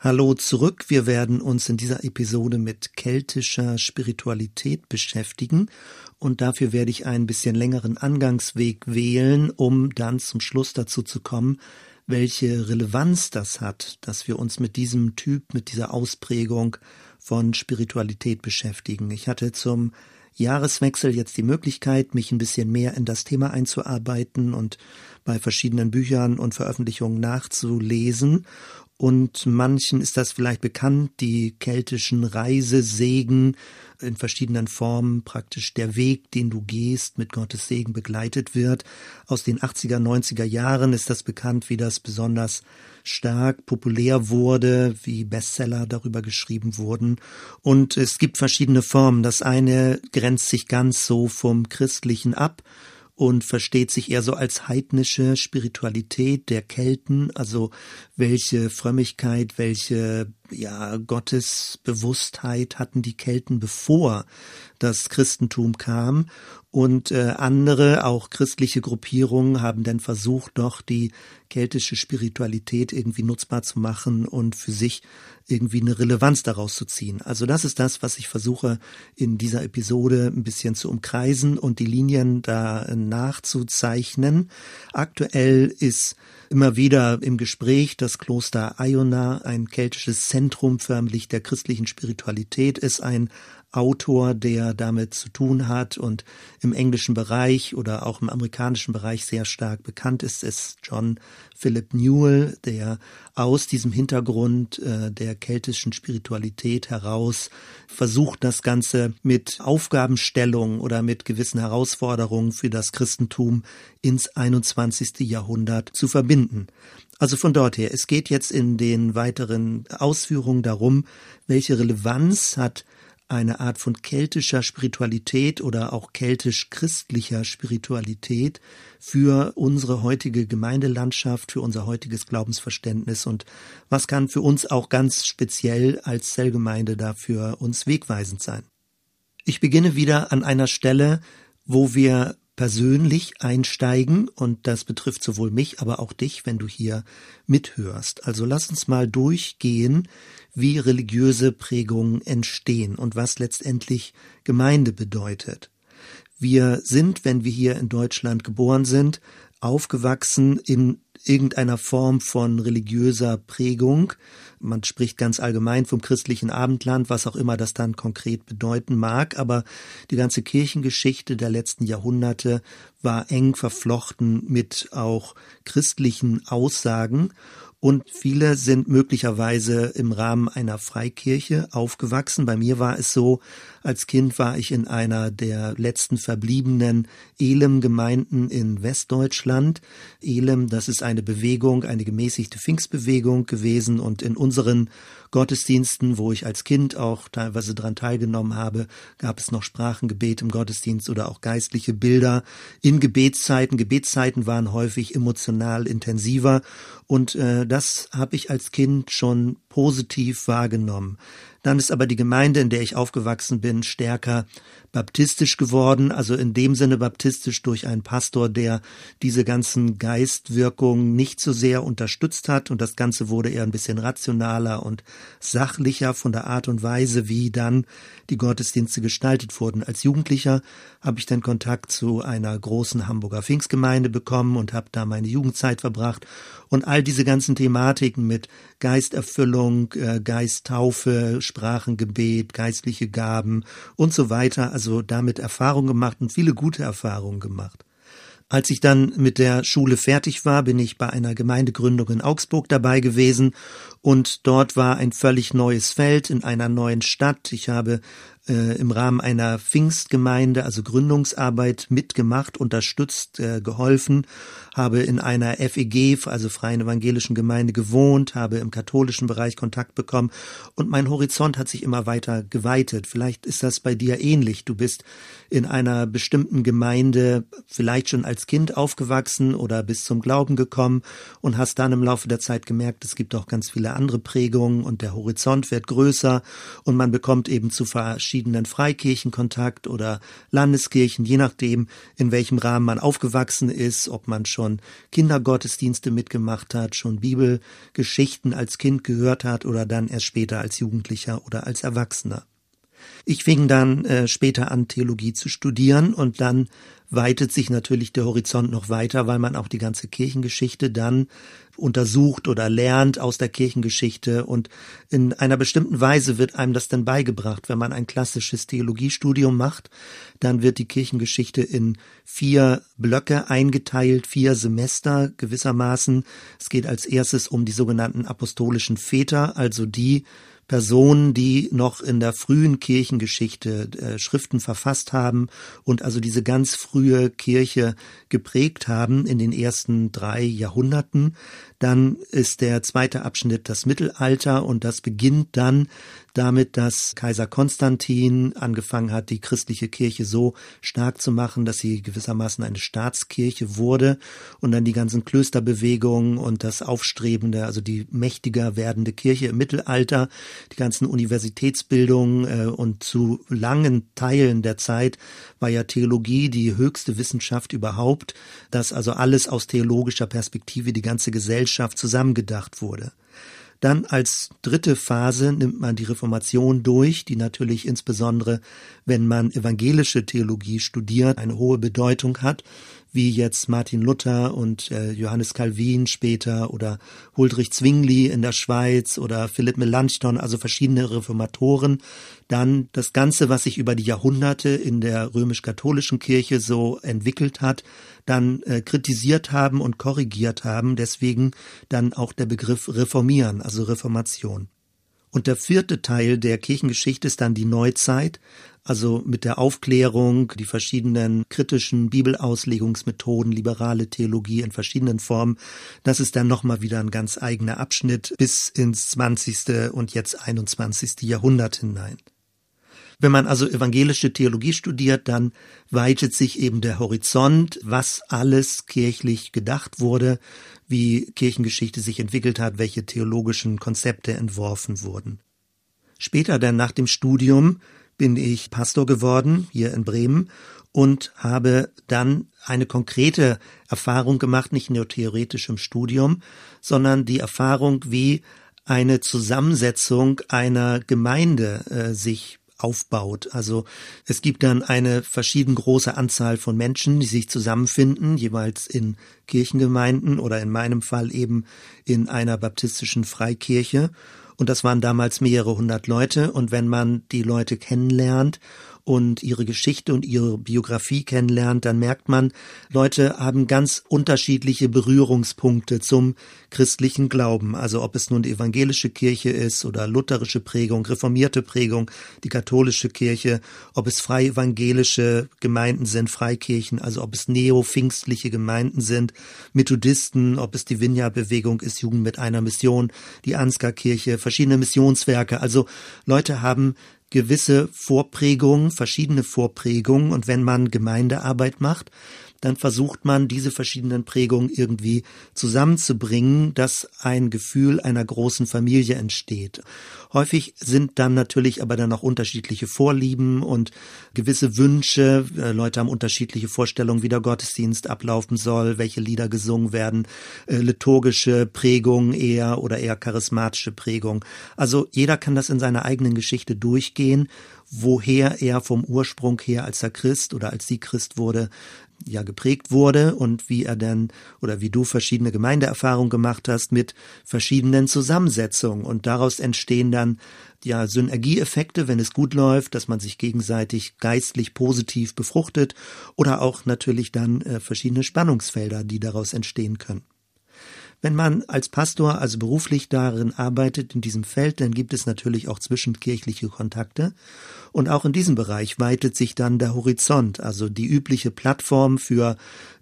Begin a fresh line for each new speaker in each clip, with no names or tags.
Hallo zurück. Wir werden uns in dieser Episode mit keltischer Spiritualität beschäftigen und dafür werde ich einen bisschen längeren Angangsweg wählen, um dann zum Schluss dazu zu kommen, welche Relevanz das hat, dass wir uns mit diesem Typ, mit dieser Ausprägung von Spiritualität beschäftigen. Ich hatte zum Jahreswechsel jetzt die Möglichkeit, mich ein bisschen mehr in das Thema einzuarbeiten und bei verschiedenen Büchern und Veröffentlichungen nachzulesen und manchen ist das vielleicht bekannt, die keltischen Reisesegen in verschiedenen Formen, praktisch der Weg, den du gehst, mit Gottes Segen begleitet wird. Aus den 80er, 90er Jahren ist das bekannt, wie das besonders stark populär wurde, wie Bestseller darüber geschrieben wurden. Und es gibt verschiedene Formen. Das eine grenzt sich ganz so vom Christlichen ab und versteht sich eher so als heidnische Spiritualität der Kelten, also welche Frömmigkeit, welche ja, Gottesbewusstheit hatten die Kelten, bevor das Christentum kam. Und äh, andere, auch christliche Gruppierungen, haben dann versucht, doch die keltische Spiritualität irgendwie nutzbar zu machen und für sich irgendwie eine Relevanz daraus zu ziehen. Also das ist das, was ich versuche in dieser Episode ein bisschen zu umkreisen und die Linien da nachzuzeichnen. Aktuell ist immer wieder im Gespräch das Kloster Iona, ein keltisches Zentrum förmlich der christlichen Spiritualität ist, ein Autor, der damit zu tun hat und im englischen Bereich oder auch im amerikanischen Bereich sehr stark bekannt ist, ist John Philip Newell, der aus diesem Hintergrund äh, der keltischen Spiritualität heraus versucht, das Ganze mit Aufgabenstellung oder mit gewissen Herausforderungen für das Christentum ins 21. Jahrhundert zu verbinden. Also von dort her, es geht jetzt in den weiteren Ausführungen darum, welche Relevanz hat eine Art von keltischer Spiritualität oder auch keltisch-christlicher Spiritualität für unsere heutige Gemeindelandschaft, für unser heutiges Glaubensverständnis und was kann für uns auch ganz speziell als Zellgemeinde dafür uns wegweisend sein. Ich beginne wieder an einer Stelle, wo wir persönlich einsteigen und das betrifft sowohl mich, aber auch dich, wenn du hier mithörst. Also lass uns mal durchgehen, wie religiöse Prägungen entstehen und was letztendlich Gemeinde bedeutet. Wir sind, wenn wir hier in Deutschland geboren sind, aufgewachsen in irgendeiner Form von religiöser Prägung. Man spricht ganz allgemein vom christlichen Abendland, was auch immer das dann konkret bedeuten mag, aber die ganze Kirchengeschichte der letzten Jahrhunderte war eng verflochten mit auch christlichen Aussagen und viele sind möglicherweise im Rahmen einer Freikirche aufgewachsen. Bei mir war es so, als Kind war ich in einer der letzten verbliebenen Elem-Gemeinden in Westdeutschland. Elem, das ist eine Bewegung, eine gemäßigte Pfingstbewegung gewesen und in unseren Gottesdiensten, wo ich als Kind auch teilweise daran teilgenommen habe, gab es noch Sprachengebet im Gottesdienst oder auch geistliche Bilder in Gebetszeiten. Gebetszeiten waren häufig emotional intensiver und äh, das habe ich als Kind schon positiv wahrgenommen. Dann ist aber die Gemeinde, in der ich aufgewachsen bin, stärker baptistisch geworden, also in dem Sinne baptistisch durch einen Pastor, der diese ganzen Geistwirkungen nicht so sehr unterstützt hat und das Ganze wurde eher ein bisschen rationaler und sachlicher von der Art und Weise, wie dann die Gottesdienste gestaltet wurden. Als Jugendlicher habe ich dann Kontakt zu einer großen Hamburger Pfingstgemeinde bekommen und habe da meine Jugendzeit verbracht und all diese ganzen Thematiken mit Geisterfüllung, äh, Geisttaufe, Sprachengebet, geistliche Gaben und so weiter, also damit Erfahrung gemacht und viele gute Erfahrungen gemacht. Als ich dann mit der Schule fertig war, bin ich bei einer Gemeindegründung in Augsburg dabei gewesen und dort war ein völlig neues Feld in einer neuen Stadt. Ich habe äh, im Rahmen einer Pfingstgemeinde, also Gründungsarbeit mitgemacht, unterstützt, äh, geholfen, habe in einer FEG, also Freien Evangelischen Gemeinde gewohnt, habe im katholischen Bereich Kontakt bekommen und mein Horizont hat sich immer weiter geweitet. Vielleicht ist das bei dir ähnlich. Du bist in einer bestimmten Gemeinde vielleicht schon als Kind aufgewachsen oder bist zum Glauben gekommen und hast dann im Laufe der Zeit gemerkt, es gibt auch ganz viele andere Prägungen und der Horizont wird größer und man bekommt eben zu verschiedenen verschiedenen Freikirchenkontakt oder Landeskirchen, je nachdem, in welchem Rahmen man aufgewachsen ist, ob man schon Kindergottesdienste mitgemacht hat, schon Bibelgeschichten als Kind gehört hat oder dann erst später als Jugendlicher oder als Erwachsener. Ich fing dann äh, später an, Theologie zu studieren und dann weitet sich natürlich der Horizont noch weiter, weil man auch die ganze Kirchengeschichte dann untersucht oder lernt aus der Kirchengeschichte und in einer bestimmten Weise wird einem das dann beigebracht. Wenn man ein klassisches Theologiestudium macht, dann wird die Kirchengeschichte in vier Blöcke eingeteilt, vier Semester gewissermaßen. Es geht als erstes um die sogenannten apostolischen Väter, also die Personen, die noch in der frühen Kirchengeschichte äh, Schriften verfasst haben und also diese ganz frühe Kirche geprägt haben in den ersten drei Jahrhunderten. Dann ist der zweite Abschnitt das Mittelalter und das beginnt dann damit, dass Kaiser Konstantin angefangen hat, die christliche Kirche so stark zu machen, dass sie gewissermaßen eine Staatskirche wurde und dann die ganzen Klösterbewegungen und das aufstrebende, also die mächtiger werdende Kirche im Mittelalter, die ganzen Universitätsbildungen äh, und zu langen Teilen der Zeit war ja Theologie die höchste Wissenschaft überhaupt, dass also alles aus theologischer Perspektive die ganze Gesellschaft zusammengedacht wurde. Dann als dritte Phase nimmt man die Reformation durch, die natürlich insbesondere, wenn man evangelische Theologie studiert, eine hohe Bedeutung hat wie jetzt Martin Luther und äh, Johannes Calvin später oder Huldrych Zwingli in der Schweiz oder Philipp Melanchthon, also verschiedene Reformatoren, dann das Ganze, was sich über die Jahrhunderte in der römisch-katholischen Kirche so entwickelt hat, dann äh, kritisiert haben und korrigiert haben, deswegen dann auch der Begriff reformieren, also Reformation. Und der vierte Teil der Kirchengeschichte ist dann die Neuzeit, also mit der Aufklärung, die verschiedenen kritischen Bibelauslegungsmethoden, liberale Theologie in verschiedenen Formen. Das ist dann nochmal wieder ein ganz eigener Abschnitt bis ins 20. und jetzt 21. Jahrhundert hinein. Wenn man also evangelische Theologie studiert, dann weitet sich eben der Horizont, was alles kirchlich gedacht wurde, wie Kirchengeschichte sich entwickelt hat, welche theologischen Konzepte entworfen wurden. Später dann nach dem Studium bin ich Pastor geworden hier in Bremen und habe dann eine konkrete Erfahrung gemacht, nicht nur theoretisch im Studium, sondern die Erfahrung, wie eine Zusammensetzung einer Gemeinde äh, sich aufbaut. Also es gibt dann eine verschieden große Anzahl von Menschen, die sich zusammenfinden, jeweils in Kirchengemeinden oder in meinem Fall eben in einer baptistischen Freikirche. Und das waren damals mehrere hundert Leute. Und wenn man die Leute kennenlernt und ihre Geschichte und ihre Biografie kennenlernt, dann merkt man, Leute haben ganz unterschiedliche Berührungspunkte zum christlichen Glauben. Also ob es nun die evangelische Kirche ist oder lutherische Prägung, reformierte Prägung, die katholische Kirche, ob es frei evangelische Gemeinden sind, Freikirchen, also ob es neo-pfingstliche Gemeinden sind, Methodisten, ob es die Vinja-Bewegung ist, Jugend mit einer Mission, die Ansgar-Kirche, verschiedene Missionswerke. Also Leute haben gewisse Vorprägungen, verschiedene Vorprägungen. Und wenn man Gemeindearbeit macht, dann versucht man, diese verschiedenen Prägungen irgendwie zusammenzubringen, dass ein Gefühl einer großen Familie entsteht. Häufig sind dann natürlich aber dann auch unterschiedliche Vorlieben und gewisse Wünsche. Äh, Leute haben unterschiedliche Vorstellungen, wie der Gottesdienst ablaufen soll, welche Lieder gesungen werden, äh, liturgische Prägung eher oder eher charismatische Prägung. Also jeder kann das in seiner eigenen Geschichte durchgehen woher er vom Ursprung her als er Christ oder als sie Christ wurde, ja geprägt wurde und wie er denn oder wie du verschiedene Gemeindeerfahrungen gemacht hast mit verschiedenen Zusammensetzungen und daraus entstehen dann ja Synergieeffekte, wenn es gut läuft, dass man sich gegenseitig geistlich positiv befruchtet oder auch natürlich dann äh, verschiedene Spannungsfelder, die daraus entstehen können. Wenn man als Pastor also beruflich darin arbeitet, in diesem Feld, dann gibt es natürlich auch zwischenkirchliche Kontakte. Und auch in diesem Bereich weitet sich dann der Horizont, also die übliche Plattform für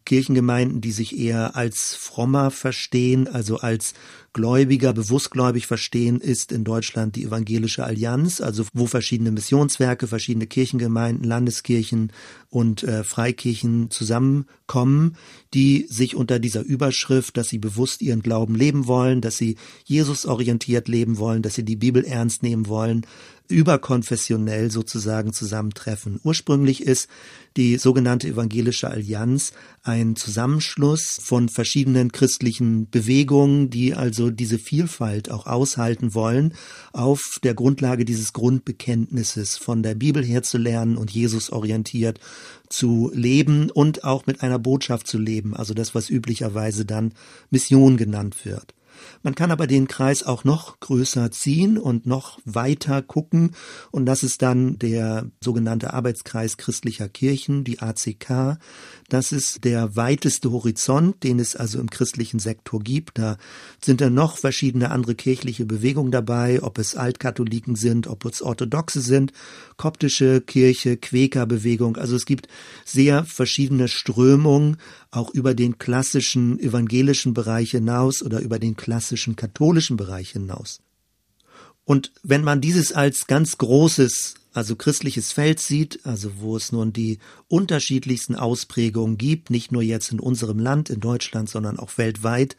Kirchengemeinden, die sich eher als frommer verstehen, also als Gläubiger, bewusstgläubig verstehen, ist in Deutschland die Evangelische Allianz, also wo verschiedene Missionswerke, verschiedene Kirchengemeinden, Landeskirchen und äh, Freikirchen zusammenkommen, die sich unter dieser Überschrift, dass sie bewusst ihren Glauben leben wollen, dass sie Jesus orientiert leben wollen, dass sie die Bibel ernst nehmen wollen, überkonfessionell sozusagen zusammentreffen. Ursprünglich ist die sogenannte Evangelische Allianz ein Zusammenschluss von verschiedenen christlichen Bewegungen, die also diese Vielfalt auch aushalten wollen, auf der Grundlage dieses Grundbekenntnisses von der Bibel her zu lernen und Jesus orientiert zu leben und auch mit einer Botschaft zu leben, also das, was üblicherweise dann Mission genannt wird. Man kann aber den Kreis auch noch größer ziehen und noch weiter gucken und das ist dann der sogenannte Arbeitskreis christlicher Kirchen, die ACK. Das ist der weiteste Horizont, den es also im christlichen Sektor gibt. Da sind dann noch verschiedene andere kirchliche Bewegungen dabei, ob es Altkatholiken sind, ob es Orthodoxe sind, koptische Kirche, Quäkerbewegung. Also es gibt sehr verschiedene Strömungen, auch über den klassischen evangelischen Bereich hinaus oder über den klassischen katholischen Bereich hinaus. Und wenn man dieses als ganz großes also christliches Feld sieht, also wo es nun die unterschiedlichsten Ausprägungen gibt, nicht nur jetzt in unserem Land, in Deutschland, sondern auch weltweit,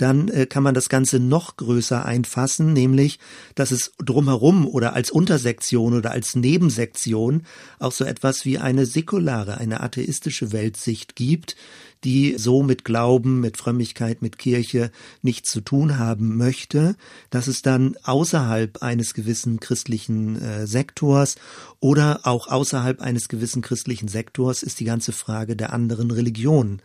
dann äh, kann man das Ganze noch größer einfassen, nämlich, dass es drumherum oder als Untersektion oder als Nebensektion auch so etwas wie eine säkulare, eine atheistische Weltsicht gibt, die so mit Glauben, mit Frömmigkeit, mit Kirche nichts zu tun haben möchte, dass es dann außerhalb eines gewissen christlichen äh, Sektors oder auch außerhalb eines gewissen christlichen Sektors ist die ganze Frage der anderen Religionen.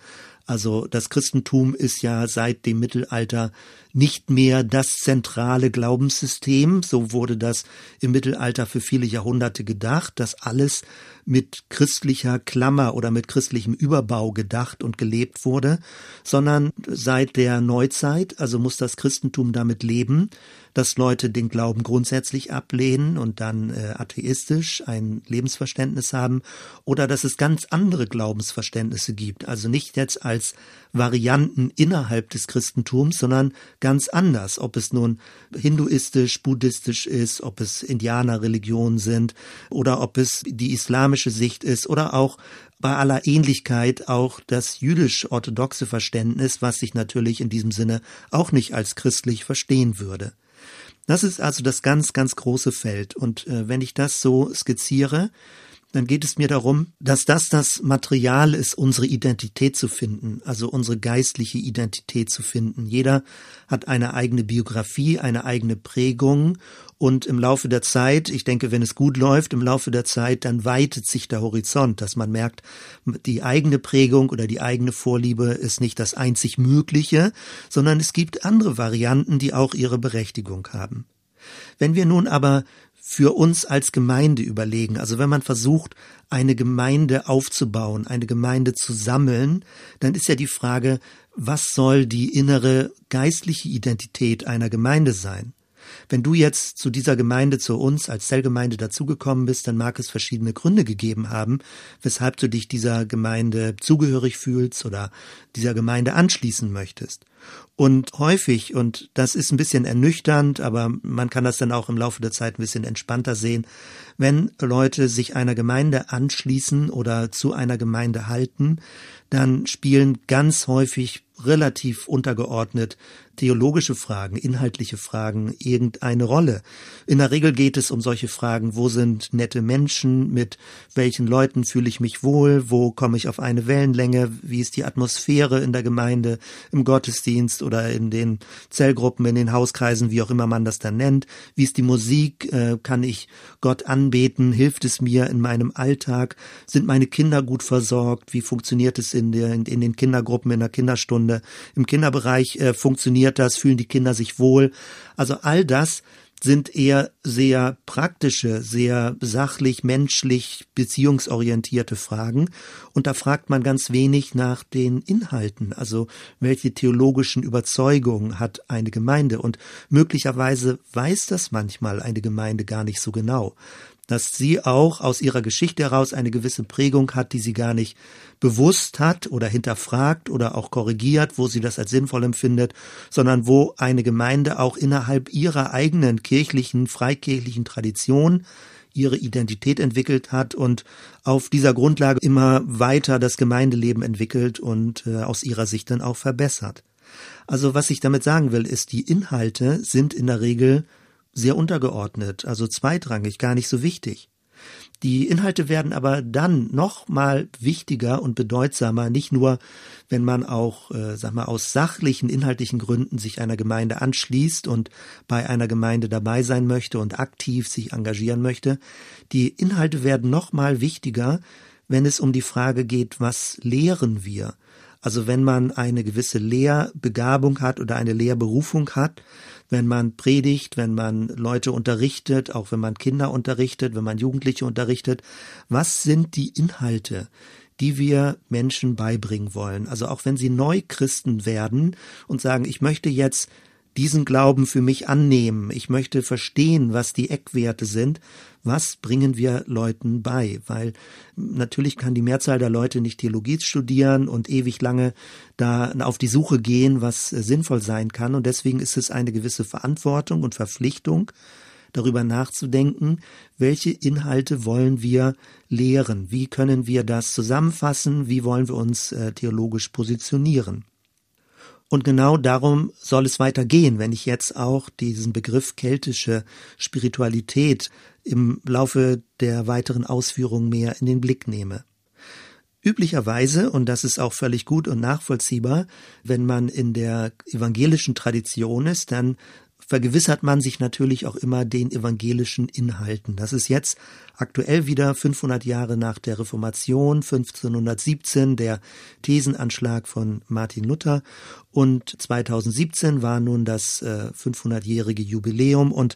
Also das Christentum ist ja seit dem Mittelalter nicht mehr das zentrale Glaubenssystem. So wurde das im Mittelalter für viele Jahrhunderte gedacht, dass alles mit christlicher Klammer oder mit christlichem Überbau gedacht und gelebt wurde, sondern seit der Neuzeit, also muss das Christentum damit leben, dass Leute den Glauben grundsätzlich ablehnen und dann äh, atheistisch ein Lebensverständnis haben oder dass es ganz andere Glaubensverständnisse gibt, also nicht jetzt als Varianten innerhalb des Christentums, sondern ganz anders, ob es nun hinduistisch, buddhistisch ist, ob es Indianerreligionen sind oder ob es die islamische Sicht ist oder auch bei aller Ähnlichkeit auch das jüdisch-orthodoxe Verständnis, was sich natürlich in diesem Sinne auch nicht als christlich verstehen würde. Das ist also das ganz, ganz große Feld. Und äh, wenn ich das so skizziere, dann geht es mir darum, dass das das Material ist, unsere Identität zu finden, also unsere geistliche Identität zu finden. Jeder hat eine eigene Biografie, eine eigene Prägung und im Laufe der Zeit, ich denke, wenn es gut läuft, im Laufe der Zeit, dann weitet sich der Horizont, dass man merkt, die eigene Prägung oder die eigene Vorliebe ist nicht das einzig Mögliche, sondern es gibt andere Varianten, die auch ihre Berechtigung haben. Wenn wir nun aber für uns als Gemeinde überlegen. Also wenn man versucht, eine Gemeinde aufzubauen, eine Gemeinde zu sammeln, dann ist ja die Frage, was soll die innere geistliche Identität einer Gemeinde sein? Wenn du jetzt zu dieser Gemeinde, zu uns als Zellgemeinde dazugekommen bist, dann mag es verschiedene Gründe gegeben haben, weshalb du dich dieser Gemeinde zugehörig fühlst oder dieser Gemeinde anschließen möchtest. Und häufig, und das ist ein bisschen ernüchternd, aber man kann das dann auch im Laufe der Zeit ein bisschen entspannter sehen, wenn Leute sich einer Gemeinde anschließen oder zu einer Gemeinde halten, dann spielen ganz häufig relativ untergeordnet theologische Fragen, inhaltliche Fragen irgendeine Rolle. In der Regel geht es um solche Fragen, wo sind nette Menschen, mit welchen Leuten fühle ich mich wohl, wo komme ich auf eine Wellenlänge, wie ist die Atmosphäre in der Gemeinde, im Gottesdienst oder in den Zellgruppen, in den Hauskreisen, wie auch immer man das dann nennt, wie ist die Musik, äh, kann ich Gott anbeten, hilft es mir in meinem Alltag, sind meine Kinder gut versorgt, wie funktioniert es in, der, in den Kindergruppen, in der Kinderstunde, im Kinderbereich äh, funktioniert das, fühlen die Kinder sich wohl, also all das sind eher sehr praktische, sehr sachlich, menschlich, beziehungsorientierte Fragen. Und da fragt man ganz wenig nach den Inhalten, also welche theologischen Überzeugungen hat eine Gemeinde. Und möglicherweise weiß das manchmal eine Gemeinde gar nicht so genau dass sie auch aus ihrer Geschichte heraus eine gewisse Prägung hat, die sie gar nicht bewusst hat oder hinterfragt oder auch korrigiert, wo sie das als sinnvoll empfindet, sondern wo eine Gemeinde auch innerhalb ihrer eigenen kirchlichen, freikirchlichen Tradition ihre Identität entwickelt hat und auf dieser Grundlage immer weiter das Gemeindeleben entwickelt und äh, aus ihrer Sicht dann auch verbessert. Also was ich damit sagen will, ist, die Inhalte sind in der Regel sehr untergeordnet, also zweitrangig, gar nicht so wichtig. Die Inhalte werden aber dann noch mal wichtiger und bedeutsamer, nicht nur, wenn man auch, äh, sag mal, aus sachlichen, inhaltlichen Gründen sich einer Gemeinde anschließt und bei einer Gemeinde dabei sein möchte und aktiv sich engagieren möchte. Die Inhalte werden noch mal wichtiger, wenn es um die Frage geht, was lehren wir? Also wenn man eine gewisse Lehrbegabung hat oder eine Lehrberufung hat, wenn man predigt, wenn man Leute unterrichtet, auch wenn man Kinder unterrichtet, wenn man Jugendliche unterrichtet. Was sind die Inhalte, die wir Menschen beibringen wollen? Also auch wenn sie Neuchristen werden und sagen, ich möchte jetzt diesen Glauben für mich annehmen. Ich möchte verstehen, was die Eckwerte sind. Was bringen wir Leuten bei? Weil natürlich kann die Mehrzahl der Leute nicht Theologie studieren und ewig lange da auf die Suche gehen, was sinnvoll sein kann. Und deswegen ist es eine gewisse Verantwortung und Verpflichtung, darüber nachzudenken, welche Inhalte wollen wir lehren? Wie können wir das zusammenfassen? Wie wollen wir uns äh, theologisch positionieren? Und genau darum soll es weitergehen, wenn ich jetzt auch diesen Begriff keltische Spiritualität im Laufe der weiteren Ausführungen mehr in den Blick nehme. Üblicherweise, und das ist auch völlig gut und nachvollziehbar, wenn man in der evangelischen Tradition ist, dann vergewissert man sich natürlich auch immer den evangelischen Inhalten. Das ist jetzt aktuell wieder 500 Jahre nach der Reformation, 1517 der Thesenanschlag von Martin Luther. Und 2017 war nun das äh, 500-jährige Jubiläum. Und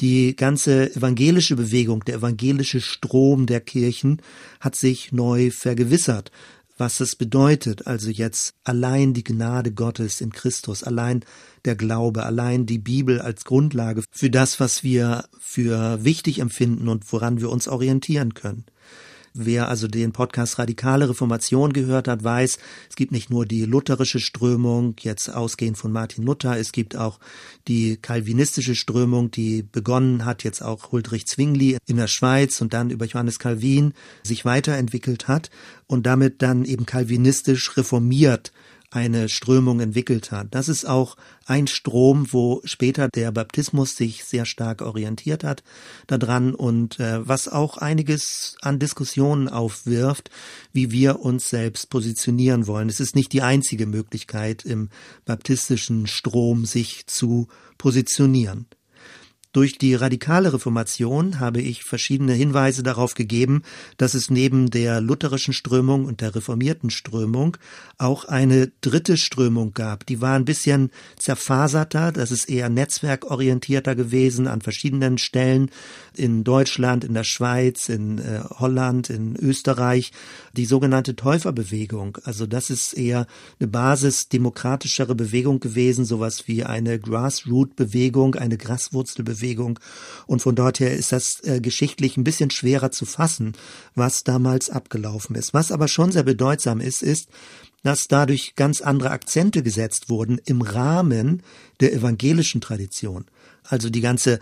die ganze evangelische Bewegung, der evangelische Strom der Kirchen hat sich neu vergewissert was es bedeutet, also jetzt allein die Gnade Gottes in Christus, allein der Glaube, allein die Bibel als Grundlage für das, was wir für wichtig empfinden und woran wir uns orientieren können. Wer also den Podcast Radikale Reformation gehört hat, weiß, es gibt nicht nur die lutherische Strömung, jetzt ausgehend von Martin Luther, es gibt auch die kalvinistische Strömung, die begonnen hat, jetzt auch Huldrych Zwingli in der Schweiz und dann über Johannes Calvin sich weiterentwickelt hat und damit dann eben kalvinistisch reformiert eine Strömung entwickelt hat. Das ist auch ein Strom, wo später der Baptismus sich sehr stark orientiert hat daran und äh, was auch einiges an Diskussionen aufwirft, wie wir uns selbst positionieren wollen. Es ist nicht die einzige Möglichkeit im baptistischen Strom sich zu positionieren. Durch die radikale Reformation habe ich verschiedene Hinweise darauf gegeben, dass es neben der lutherischen Strömung und der reformierten Strömung auch eine dritte Strömung gab. Die war ein bisschen zerfaserter, das ist eher netzwerkorientierter gewesen an verschiedenen Stellen in Deutschland, in der Schweiz, in äh, Holland, in Österreich, die sogenannte Täuferbewegung. Also das ist eher eine basisdemokratischere Bewegung gewesen, sowas wie eine Grassroot-Bewegung, eine Graswurzelbewegung Bewegung. Und von dort her ist das äh, geschichtlich ein bisschen schwerer zu fassen, was damals abgelaufen ist. Was aber schon sehr bedeutsam ist, ist, dass dadurch ganz andere Akzente gesetzt wurden im Rahmen der evangelischen Tradition. Also die ganze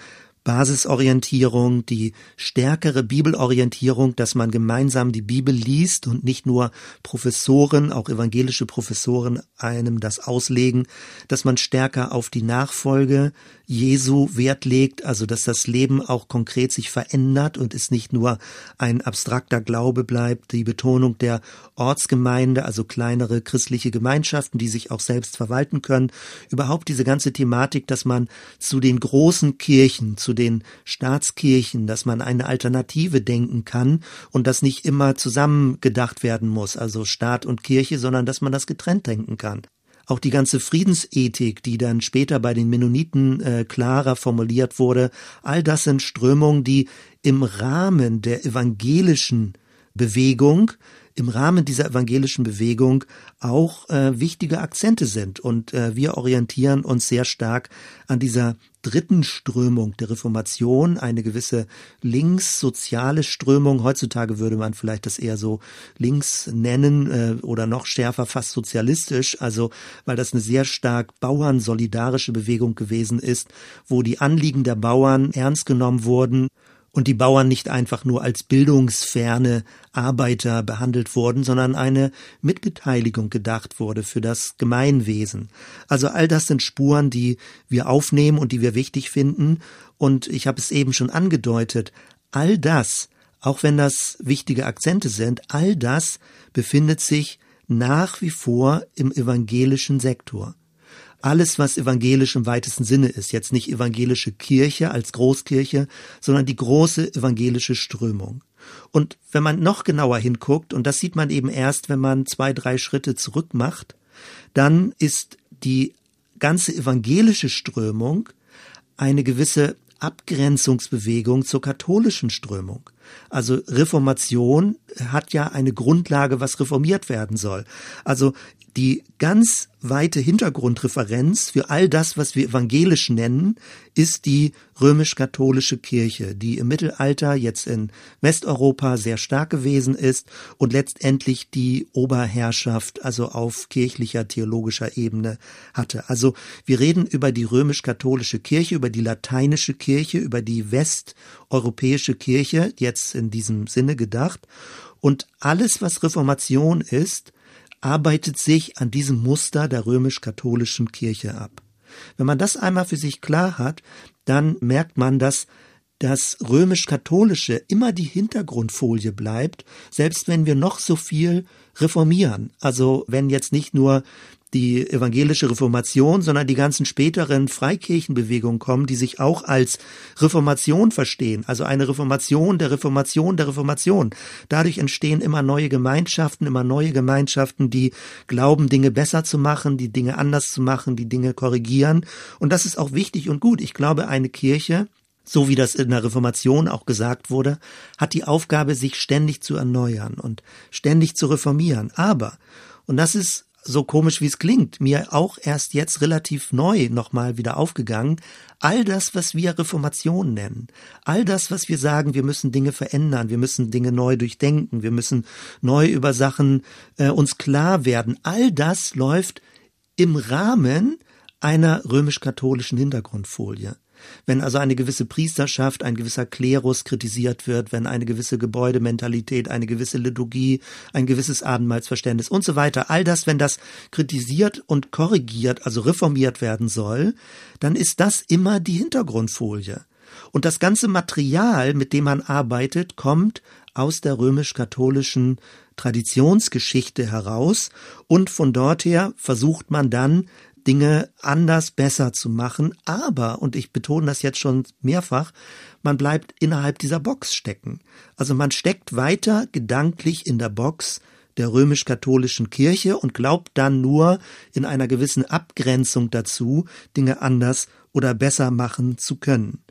Basisorientierung, die stärkere Bibelorientierung, dass man gemeinsam die Bibel liest und nicht nur Professoren, auch evangelische Professoren einem das auslegen, dass man stärker auf die Nachfolge Jesu Wert legt, also dass das Leben auch konkret sich verändert und es nicht nur ein abstrakter Glaube bleibt, die Betonung der Ortsgemeinde, also kleinere christliche Gemeinschaften, die sich auch selbst verwalten können, überhaupt diese ganze Thematik, dass man zu den großen Kirchen, zu den Staatskirchen, dass man eine Alternative denken kann und das nicht immer zusammen gedacht werden muss, also Staat und Kirche, sondern dass man das getrennt denken kann. Auch die ganze Friedensethik, die dann später bei den Mennoniten äh, klarer formuliert wurde, all das sind Strömungen, die im Rahmen der evangelischen Bewegung im Rahmen dieser evangelischen Bewegung auch äh, wichtige Akzente sind. Und äh, wir orientieren uns sehr stark an dieser dritten Strömung der Reformation, eine gewisse linkssoziale Strömung. Heutzutage würde man vielleicht das eher so links nennen äh, oder noch schärfer fast sozialistisch, also weil das eine sehr stark bauernsolidarische Bewegung gewesen ist, wo die Anliegen der Bauern ernst genommen wurden und die Bauern nicht einfach nur als bildungsferne Arbeiter behandelt wurden, sondern eine Mitbeteiligung gedacht wurde für das Gemeinwesen. Also all das sind Spuren, die wir aufnehmen und die wir wichtig finden. Und ich habe es eben schon angedeutet, all das, auch wenn das wichtige Akzente sind, all das befindet sich nach wie vor im evangelischen Sektor alles, was evangelisch im weitesten Sinne ist. Jetzt nicht evangelische Kirche als Großkirche, sondern die große evangelische Strömung. Und wenn man noch genauer hinguckt, und das sieht man eben erst, wenn man zwei, drei Schritte zurück macht, dann ist die ganze evangelische Strömung eine gewisse Abgrenzungsbewegung zur katholischen Strömung. Also Reformation hat ja eine Grundlage, was reformiert werden soll. Also die ganz weite Hintergrundreferenz für all das, was wir evangelisch nennen, ist die römisch-katholische Kirche, die im Mittelalter jetzt in Westeuropa sehr stark gewesen ist und letztendlich die Oberherrschaft, also auf kirchlicher, theologischer Ebene hatte. Also wir reden über die römisch-katholische Kirche, über die lateinische Kirche, über die westeuropäische Kirche, jetzt in diesem Sinne gedacht. Und alles, was Reformation ist, arbeitet sich an diesem Muster der römisch-katholischen Kirche ab. Wenn man das einmal für sich klar hat, dann merkt man, dass das römisch-katholische immer die Hintergrundfolie bleibt, selbst wenn wir noch so viel reformieren. Also wenn jetzt nicht nur die evangelische Reformation, sondern die ganzen späteren Freikirchenbewegungen kommen, die sich auch als Reformation verstehen, also eine Reformation der Reformation der Reformation. Dadurch entstehen immer neue Gemeinschaften, immer neue Gemeinschaften, die glauben, Dinge besser zu machen, die Dinge anders zu machen, die Dinge korrigieren. Und das ist auch wichtig und gut. Ich glaube, eine Kirche, so wie das in der Reformation auch gesagt wurde, hat die Aufgabe, sich ständig zu erneuern und ständig zu reformieren. Aber, und das ist so komisch wie es klingt, mir auch erst jetzt relativ neu nochmal wieder aufgegangen. All das, was wir Reformation nennen, all das, was wir sagen, wir müssen Dinge verändern, wir müssen Dinge neu durchdenken, wir müssen neu über Sachen äh, uns klar werden, all das läuft im Rahmen einer römisch-katholischen Hintergrundfolie. Wenn also eine gewisse Priesterschaft, ein gewisser Klerus kritisiert wird, wenn eine gewisse Gebäudementalität, eine gewisse Liturgie, ein gewisses Abendmahlsverständnis und so weiter, all das, wenn das kritisiert und korrigiert, also reformiert werden soll, dann ist das immer die Hintergrundfolie. Und das ganze Material, mit dem man arbeitet, kommt aus der römisch-katholischen Traditionsgeschichte heraus und von dort her versucht man dann Dinge anders, besser zu machen. Aber, und ich betone das jetzt schon mehrfach, man bleibt innerhalb dieser Box stecken. Also man steckt weiter gedanklich in der Box der römisch-katholischen Kirche und glaubt dann nur in einer gewissen Abgrenzung dazu, Dinge anders oder besser machen zu können.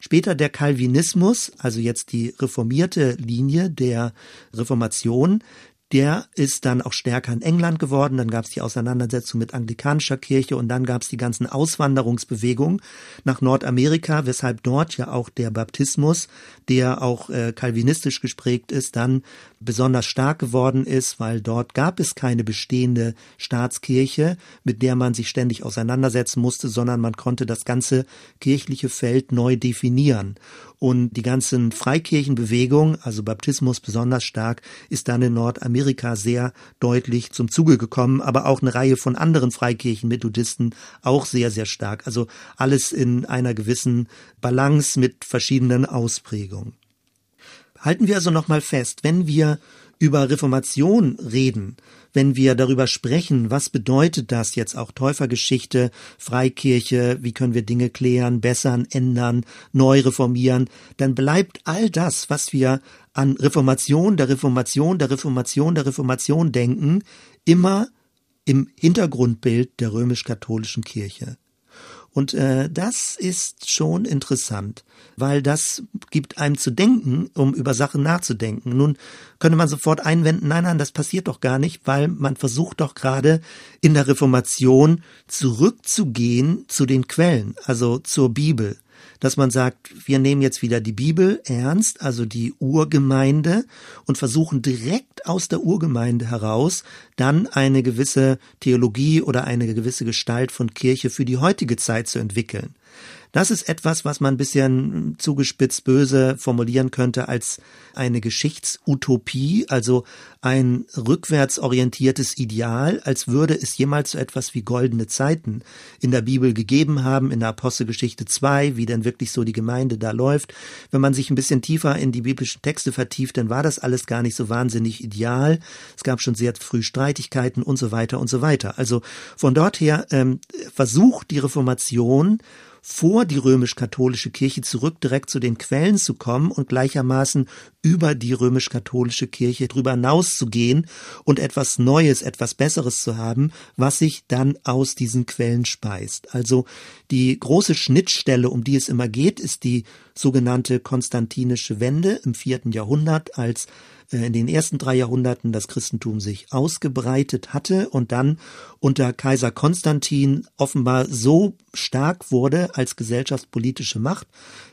Später der Calvinismus, also jetzt die reformierte Linie der Reformation, der ist dann auch stärker in England geworden. Dann gab es die Auseinandersetzung mit anglikanischer Kirche und dann gab es die ganzen Auswanderungsbewegungen nach Nordamerika, weshalb dort ja auch der Baptismus, der auch äh, kalvinistisch gesprägt ist, dann besonders stark geworden ist, weil dort gab es keine bestehende Staatskirche, mit der man sich ständig auseinandersetzen musste, sondern man konnte das ganze kirchliche Feld neu definieren. Und die ganzen Freikirchenbewegung, also Baptismus besonders stark, ist dann in Nordamerika sehr deutlich zum Zuge gekommen, aber auch eine Reihe von anderen Freikirchen, Methodisten auch sehr, sehr stark. Also alles in einer gewissen Balance mit verschiedenen Ausprägungen. Halten wir also nochmal fest, wenn wir über Reformation reden, wenn wir darüber sprechen, was bedeutet das jetzt auch Täufergeschichte, Freikirche, wie können wir Dinge klären, bessern, ändern, neu reformieren, dann bleibt all das, was wir an Reformation, der Reformation, der Reformation, der Reformation denken, immer im Hintergrundbild der römisch-katholischen Kirche. Und äh, das ist schon interessant, weil das gibt einem zu denken, um über Sachen nachzudenken. Nun könnte man sofort einwenden, nein, nein, das passiert doch gar nicht, weil man versucht doch gerade in der Reformation zurückzugehen zu den Quellen, also zur Bibel dass man sagt, wir nehmen jetzt wieder die Bibel ernst, also die Urgemeinde, und versuchen direkt aus der Urgemeinde heraus dann eine gewisse Theologie oder eine gewisse Gestalt von Kirche für die heutige Zeit zu entwickeln. Das ist etwas, was man ein bisschen zugespitzt böse formulieren könnte als eine Geschichtsutopie, also ein rückwärtsorientiertes Ideal, als würde es jemals so etwas wie goldene Zeiten in der Bibel gegeben haben, in der Apostelgeschichte 2, wie denn wirklich so die Gemeinde da läuft. Wenn man sich ein bisschen tiefer in die biblischen Texte vertieft, dann war das alles gar nicht so wahnsinnig ideal. Es gab schon sehr früh Streitigkeiten und so weiter und so weiter. Also von dort her ähm, versucht die Reformation vor die römisch-katholische Kirche zurück, direkt zu den Quellen zu kommen und gleichermaßen über die römisch-katholische Kirche drüber hinaus zu gehen und etwas Neues, etwas Besseres zu haben, was sich dann aus diesen Quellen speist. Also die große Schnittstelle, um die es immer geht, ist die sogenannte konstantinische Wende im vierten Jahrhundert, als in den ersten drei Jahrhunderten das Christentum sich ausgebreitet hatte und dann unter Kaiser Konstantin offenbar so stark wurde als gesellschaftspolitische Macht,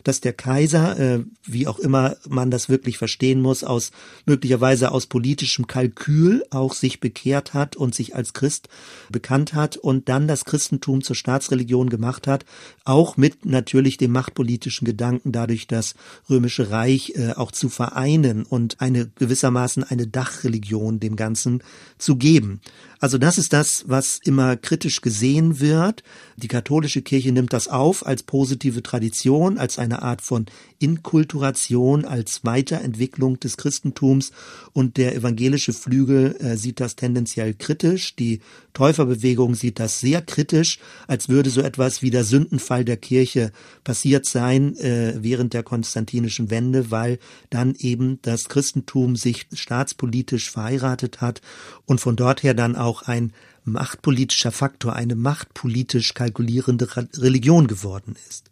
dass der Kaiser, äh, wie auch immer man das wirklich verstehen muss, aus möglicherweise aus politischem Kalkül auch sich bekehrt hat und sich als Christ bekannt hat und dann das Christentum zur Staatsreligion gemacht hat, auch mit natürlich dem machtpolitischen Gedanken, dadurch das römische Reich äh, auch zu vereinen und eine gewissermaßen eine Dachreligion dem Ganzen zu geben. Also das ist das, was immer kritisch gesehen wird. Die katholische Kirche nimmt das auf als positive Tradition, als eine Art von Inkulturation, als Weiterentwicklung des Christentums und der evangelische Flügel äh, sieht das tendenziell kritisch. Die Täuferbewegung sieht das sehr kritisch, als würde so etwas wie der Sündenfall der Kirche passiert sein äh, während der konstantinischen Wende, weil dann eben das Christentum sich staatspolitisch verheiratet hat und von dort her dann auch ein machtpolitischer Faktor, eine machtpolitisch kalkulierende Religion geworden ist.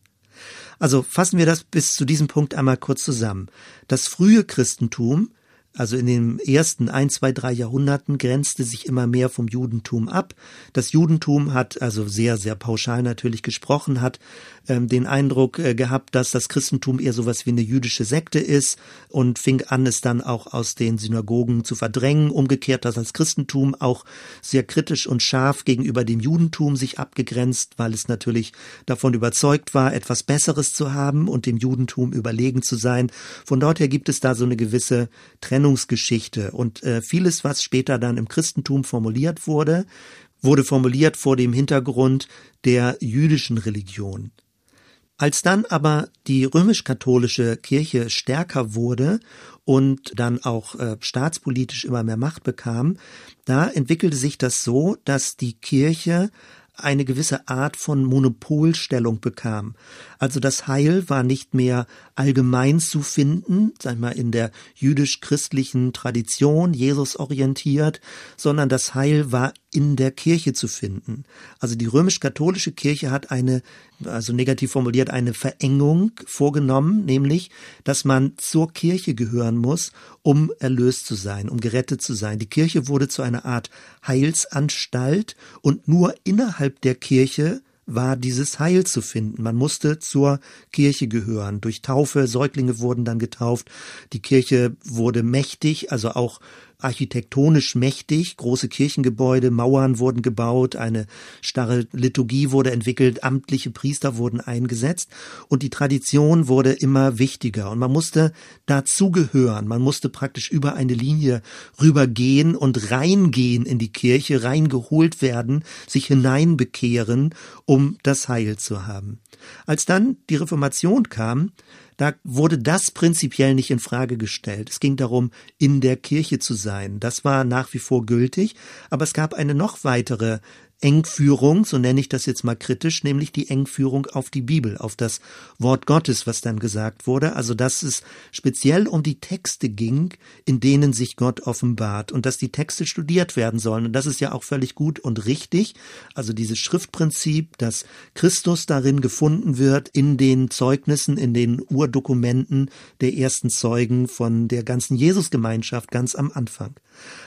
Also fassen wir das bis zu diesem Punkt einmal kurz zusammen. Das frühe Christentum also in den ersten ein, zwei, drei Jahrhunderten grenzte sich immer mehr vom Judentum ab. Das Judentum hat, also sehr, sehr pauschal natürlich gesprochen, hat ähm, den Eindruck äh, gehabt, dass das Christentum eher sowas wie eine jüdische Sekte ist und fing an, es dann auch aus den Synagogen zu verdrängen. Umgekehrt, dass das Christentum auch sehr kritisch und scharf gegenüber dem Judentum sich abgegrenzt, weil es natürlich davon überzeugt war, etwas Besseres zu haben und dem Judentum überlegen zu sein. Von dort her gibt es da so eine gewisse Trennung Trennungsgeschichte und äh, vieles, was später dann im Christentum formuliert wurde, wurde formuliert vor dem Hintergrund der jüdischen Religion. Als dann aber die römisch-katholische Kirche stärker wurde und dann auch äh, staatspolitisch immer mehr Macht bekam, da entwickelte sich das so, dass die Kirche eine gewisse Art von Monopolstellung bekam. Also das Heil war nicht mehr allgemein zu finden, sag mal in der jüdisch-christlichen Tradition, Jesus orientiert, sondern das Heil war in der Kirche zu finden. Also die römisch-katholische Kirche hat eine, also negativ formuliert, eine Verengung vorgenommen, nämlich, dass man zur Kirche gehören muss, um erlöst zu sein, um gerettet zu sein. Die Kirche wurde zu einer Art Heilsanstalt und nur innerhalb der Kirche war dieses Heil zu finden. Man musste zur Kirche gehören. Durch Taufe, Säuglinge wurden dann getauft. Die Kirche wurde mächtig, also auch architektonisch mächtig, große Kirchengebäude, Mauern wurden gebaut, eine starre Liturgie wurde entwickelt, amtliche Priester wurden eingesetzt und die Tradition wurde immer wichtiger. Und man musste dazugehören, man musste praktisch über eine Linie rübergehen und reingehen in die Kirche, reingeholt werden, sich hineinbekehren, um das Heil zu haben. Als dann die Reformation kam, da wurde das prinzipiell nicht in Frage gestellt. Es ging darum, in der Kirche zu sein. Das war nach wie vor gültig, aber es gab eine noch weitere Engführung, so nenne ich das jetzt mal kritisch, nämlich die Engführung auf die Bibel, auf das Wort Gottes, was dann gesagt wurde. Also, dass es speziell um die Texte ging, in denen sich Gott offenbart und dass die Texte studiert werden sollen. Und das ist ja auch völlig gut und richtig. Also dieses Schriftprinzip, dass Christus darin gefunden wird, in den Zeugnissen, in den Urdokumenten der ersten Zeugen von der ganzen Jesusgemeinschaft ganz am Anfang.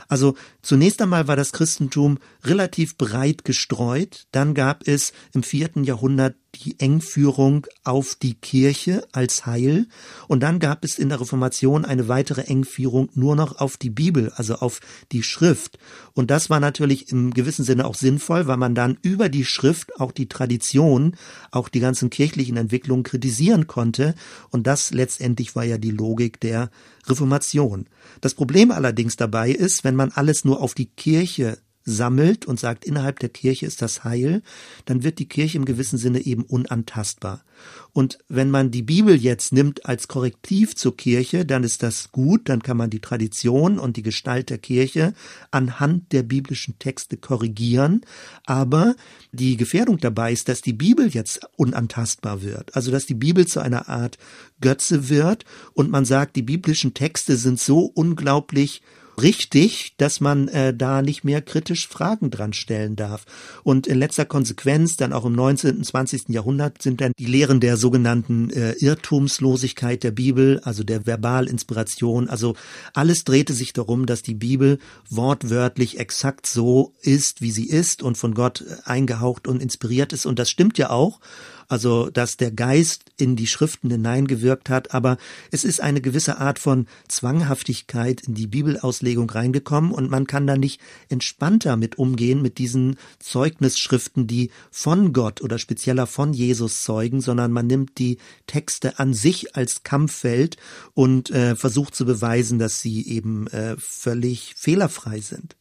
Also zunächst einmal war das Christentum relativ breit gestreut. Dann gab es im vierten Jahrhundert die Engführung auf die Kirche als Heil. Und dann gab es in der Reformation eine weitere Engführung nur noch auf die Bibel, also auf die Schrift. Und das war natürlich im gewissen Sinne auch sinnvoll, weil man dann über die Schrift auch die Tradition, auch die ganzen kirchlichen Entwicklungen kritisieren konnte. Und das letztendlich war ja die Logik der Reformation. Das Problem allerdings dabei ist, wenn man alles nur auf die Kirche sammelt und sagt, innerhalb der Kirche ist das Heil, dann wird die Kirche im gewissen Sinne eben unantastbar. Und wenn man die Bibel jetzt nimmt als Korrektiv zur Kirche, dann ist das gut, dann kann man die Tradition und die Gestalt der Kirche anhand der biblischen Texte korrigieren. Aber die Gefährdung dabei ist, dass die Bibel jetzt unantastbar wird. Also dass die Bibel zu einer Art Götze wird und man sagt, die biblischen Texte sind so unglaublich richtig, dass man äh, da nicht mehr kritisch Fragen dran stellen darf. Und in letzter Konsequenz, dann auch im 19. und 20. Jahrhundert, sind dann die Lehren der sogenannten äh, Irrtumslosigkeit der Bibel, also der Verbalinspiration, also alles drehte sich darum, dass die Bibel wortwörtlich exakt so ist, wie sie ist und von Gott äh, eingehaucht und inspiriert ist. Und das stimmt ja auch also dass der Geist in die Schriften hineingewirkt hat, aber es ist eine gewisse Art von Zwanghaftigkeit in die Bibelauslegung reingekommen und man kann da nicht entspannter mit umgehen mit diesen Zeugnisschriften, die von Gott oder spezieller von Jesus zeugen, sondern man nimmt die Texte an sich als Kampffeld und äh, versucht zu beweisen, dass sie eben äh, völlig fehlerfrei sind.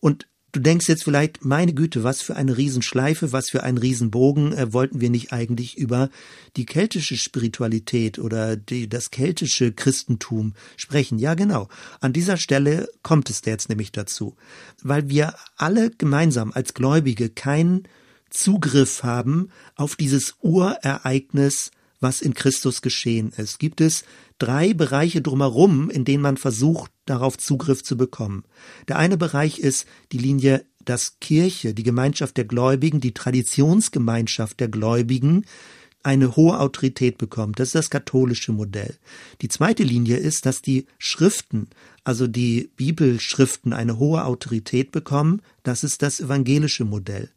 Und Du denkst jetzt vielleicht, meine Güte, was für eine Riesenschleife, was für einen Riesenbogen, äh, wollten wir nicht eigentlich über die keltische Spiritualität oder die, das keltische Christentum sprechen? Ja, genau. An dieser Stelle kommt es jetzt nämlich dazu. Weil wir alle gemeinsam als Gläubige keinen Zugriff haben auf dieses Urereignis, was in Christus geschehen ist. Gibt es drei Bereiche drumherum, in denen man versucht, darauf Zugriff zu bekommen. Der eine Bereich ist die Linie, dass Kirche, die Gemeinschaft der Gläubigen, die Traditionsgemeinschaft der Gläubigen eine hohe Autorität bekommt. Das ist das katholische Modell. Die zweite Linie ist, dass die Schriften, also die Bibelschriften eine hohe Autorität bekommen. Das ist das evangelische Modell.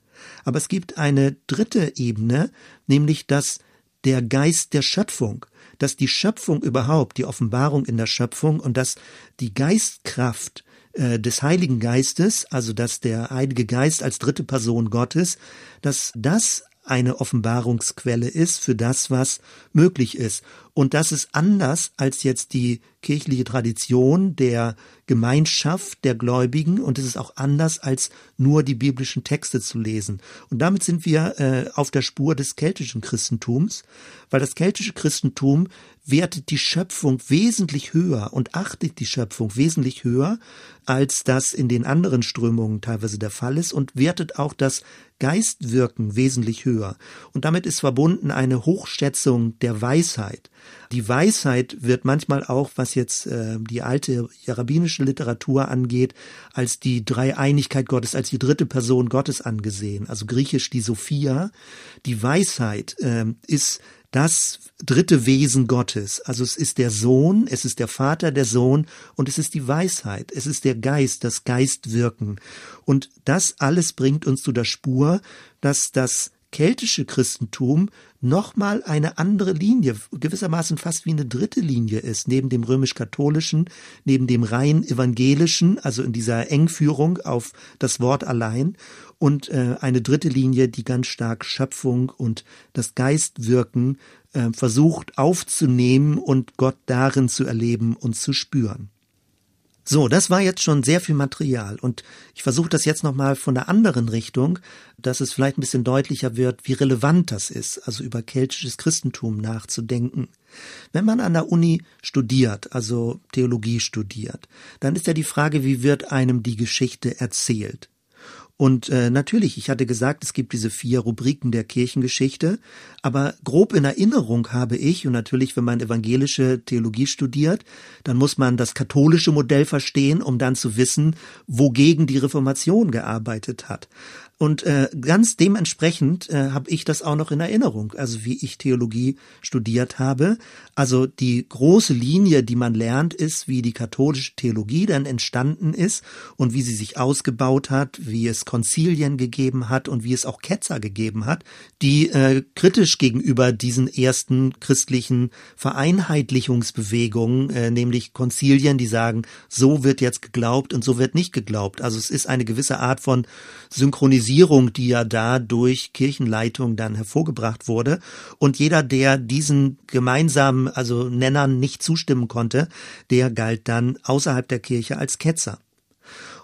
Aber es gibt eine dritte Ebene, nämlich dass der Geist der Schöpfung, dass die Schöpfung überhaupt, die Offenbarung in der Schöpfung und dass die Geistkraft äh, des Heiligen Geistes, also dass der Heilige Geist als dritte Person Gottes, dass das eine Offenbarungsquelle ist für das, was möglich ist. Und das ist anders als jetzt die kirchliche Tradition der Gemeinschaft der Gläubigen und es ist auch anders als nur die biblischen Texte zu lesen. Und damit sind wir äh, auf der Spur des keltischen Christentums, weil das keltische Christentum wertet die Schöpfung wesentlich höher und achtet die Schöpfung wesentlich höher, als das in den anderen Strömungen teilweise der Fall ist und wertet auch das Geistwirken wesentlich höher. Und damit ist verbunden eine Hochschätzung der Weisheit. Die Weisheit wird manchmal auch, was jetzt äh, die alte rabbinische Literatur angeht, als die Dreieinigkeit Gottes, als die dritte Person Gottes angesehen. Also griechisch die Sophia. Die Weisheit äh, ist das dritte Wesen Gottes. Also es ist der Sohn, es ist der Vater, der Sohn und es ist die Weisheit, es ist der Geist, das Geistwirken. Und das alles bringt uns zu der Spur, dass das keltische Christentum nochmal eine andere Linie, gewissermaßen fast wie eine dritte Linie ist, neben dem römisch-katholischen, neben dem rein evangelischen, also in dieser Engführung auf das Wort allein, und äh, eine dritte Linie, die ganz stark Schöpfung und das Geistwirken äh, versucht aufzunehmen und Gott darin zu erleben und zu spüren. So, das war jetzt schon sehr viel Material und ich versuche das jetzt nochmal von der anderen Richtung, dass es vielleicht ein bisschen deutlicher wird, wie relevant das ist, also über keltisches Christentum nachzudenken. Wenn man an der Uni studiert, also Theologie studiert, dann ist ja die Frage, wie wird einem die Geschichte erzählt? Und äh, natürlich, ich hatte gesagt, es gibt diese vier Rubriken der Kirchengeschichte, aber grob in Erinnerung habe ich, und natürlich, wenn man evangelische Theologie studiert, dann muss man das katholische Modell verstehen, um dann zu wissen, wogegen die Reformation gearbeitet hat. Und äh, ganz dementsprechend äh, habe ich das auch noch in Erinnerung, also wie ich Theologie studiert habe. Also die große Linie, die man lernt, ist, wie die katholische Theologie dann entstanden ist und wie sie sich ausgebaut hat, wie es Konzilien gegeben hat und wie es auch Ketzer gegeben hat, die äh, kritisch gegenüber diesen ersten christlichen Vereinheitlichungsbewegungen, äh, nämlich Konzilien, die sagen, so wird jetzt geglaubt und so wird nicht geglaubt. Also es ist eine gewisse Art von Synchronisierung, die ja da durch Kirchenleitung dann hervorgebracht wurde. Und jeder, der diesen gemeinsamen, also Nennern nicht zustimmen konnte, der galt dann außerhalb der Kirche als Ketzer.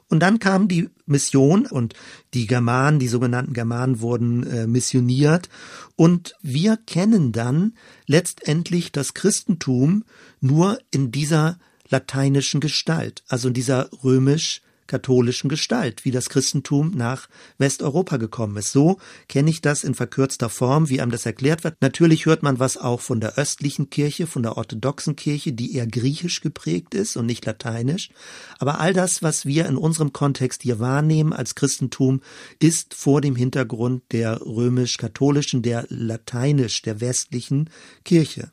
Und dann kam die Mission und die Germanen, die sogenannten Germanen wurden äh, missioniert und wir kennen dann letztendlich das Christentum nur in dieser lateinischen Gestalt, also in dieser römisch katholischen Gestalt, wie das Christentum nach Westeuropa gekommen ist. So kenne ich das in verkürzter Form, wie einem das erklärt wird. Natürlich hört man was auch von der östlichen Kirche, von der orthodoxen Kirche, die eher griechisch geprägt ist und nicht lateinisch. Aber all das, was wir in unserem Kontext hier wahrnehmen als Christentum, ist vor dem Hintergrund der römisch-katholischen, der lateinisch, der westlichen Kirche.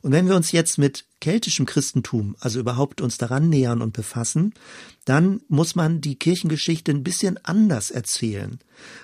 Und wenn wir uns jetzt mit keltischem Christentum, also überhaupt uns daran nähern und befassen, dann muss man die Kirchengeschichte ein bisschen anders erzählen.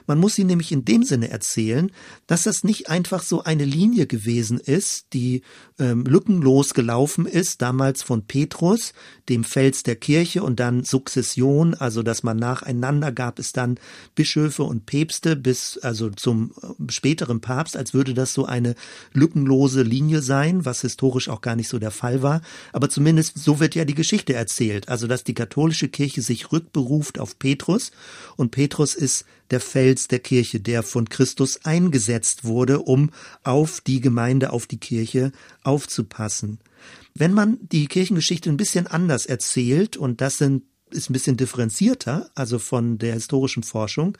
Man muss sie nämlich in dem Sinne erzählen, dass das nicht einfach so eine Linie gewesen ist, die ähm, lückenlos gelaufen ist, damals von Petrus, dem Fels der Kirche und dann Sukzession, also dass man nacheinander gab es dann Bischöfe und Päpste bis also zum äh, späteren Papst, als würde das so eine lückenlose Linie sein, was historisch auch gar nicht so der Fall war, aber zumindest so wird ja die Geschichte erzählt, also dass die katholische Kirche sich rückberuft auf Petrus und Petrus ist der Fels der Kirche, der von Christus eingesetzt wurde, um auf die Gemeinde, auf die Kirche aufzupassen. Wenn man die Kirchengeschichte ein bisschen anders erzählt, und das sind ist ein bisschen differenzierter, also von der historischen Forschung,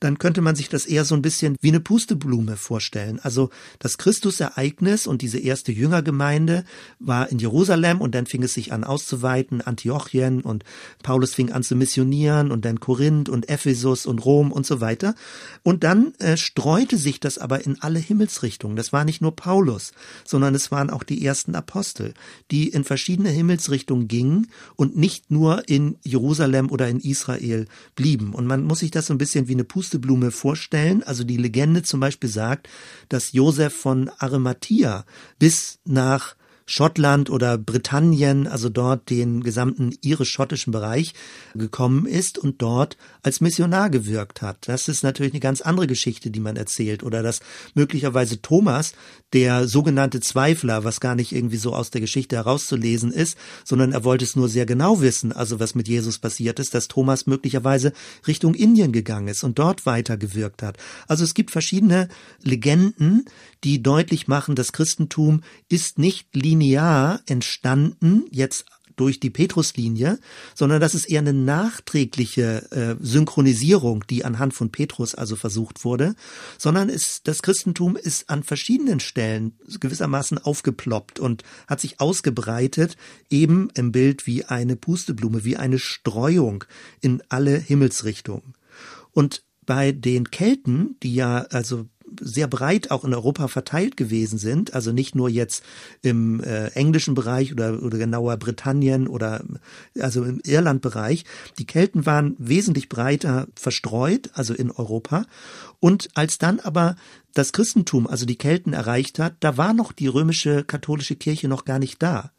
dann könnte man sich das eher so ein bisschen wie eine Pusteblume vorstellen. Also das Christusereignis und diese erste Jüngergemeinde war in Jerusalem und dann fing es sich an auszuweiten, Antiochien und Paulus fing an zu missionieren und dann Korinth und Ephesus und Rom und so weiter. Und dann äh, streute sich das aber in alle Himmelsrichtungen. Das war nicht nur Paulus, sondern es waren auch die ersten Apostel, die in verschiedene Himmelsrichtungen gingen und nicht nur in Jerusalem oder in Israel blieben. Und man muss sich das so ein bisschen wie eine Pusteblume vorstellen. Also die Legende zum Beispiel sagt, dass Josef von Arimathea bis nach Schottland oder Britannien, also dort den gesamten irisch-schottischen Bereich gekommen ist und dort als Missionar gewirkt hat. Das ist natürlich eine ganz andere Geschichte, die man erzählt. Oder dass möglicherweise Thomas, der sogenannte Zweifler, was gar nicht irgendwie so aus der Geschichte herauszulesen ist, sondern er wollte es nur sehr genau wissen, also was mit Jesus passiert ist, dass Thomas möglicherweise Richtung Indien gegangen ist und dort weitergewirkt hat. Also es gibt verschiedene Legenden, die deutlich machen, das Christentum ist nicht linear entstanden, jetzt durch die Petruslinie, sondern das ist eher eine nachträgliche äh, Synchronisierung, die anhand von Petrus also versucht wurde, sondern ist, das Christentum ist an verschiedenen Stellen gewissermaßen aufgeploppt und hat sich ausgebreitet, eben im Bild wie eine Pusteblume, wie eine Streuung in alle Himmelsrichtungen. Und bei den Kelten, die ja also sehr breit auch in Europa verteilt gewesen sind, also nicht nur jetzt im äh, englischen Bereich oder, oder genauer Britannien oder also im Irlandbereich. Die Kelten waren wesentlich breiter verstreut, also in Europa. Und als dann aber das Christentum, also die Kelten erreicht hat, da war noch die römische katholische Kirche noch gar nicht da.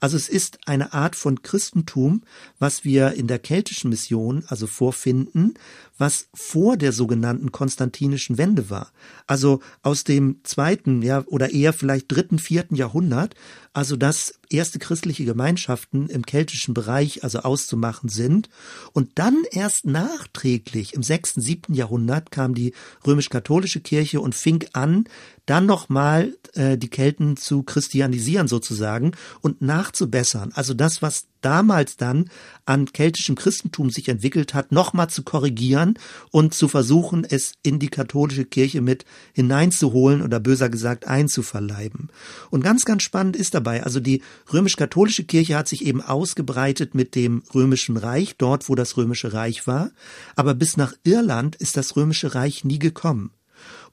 Also es ist eine Art von Christentum, was wir in der keltischen Mission also vorfinden, was vor der sogenannten konstantinischen Wende war. Also aus dem zweiten, ja, oder eher vielleicht dritten, vierten Jahrhundert, also dass erste christliche Gemeinschaften im keltischen Bereich also auszumachen sind. Und dann erst nachträglich im sechsten, siebten Jahrhundert kam die römisch-katholische Kirche und fing an, dann nochmal äh, die Kelten zu christianisieren sozusagen und nachzubessern. Also das, was damals dann an keltischem Christentum sich entwickelt hat, nochmal zu korrigieren und zu versuchen, es in die katholische Kirche mit hineinzuholen oder böser gesagt einzuverleiben. Und ganz, ganz spannend ist dabei, also die römisch-katholische Kirche hat sich eben ausgebreitet mit dem römischen Reich, dort wo das römische Reich war, aber bis nach Irland ist das römische Reich nie gekommen.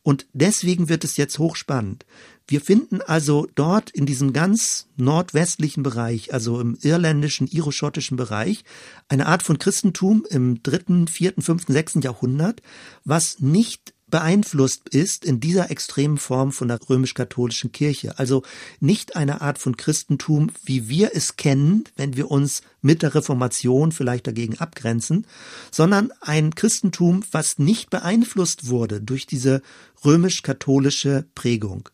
Und deswegen wird es jetzt hochspannend. Wir finden also dort in diesem ganz nordwestlichen Bereich, also im irländischen, iroschottischen Bereich, eine Art von Christentum im dritten, vierten, fünften, sechsten Jahrhundert, was nicht beeinflusst ist in dieser extremen Form von der römisch-katholischen Kirche. Also nicht eine Art von Christentum, wie wir es kennen, wenn wir uns mit der Reformation vielleicht dagegen abgrenzen, sondern ein Christentum, was nicht beeinflusst wurde durch diese römisch-katholische Prägung.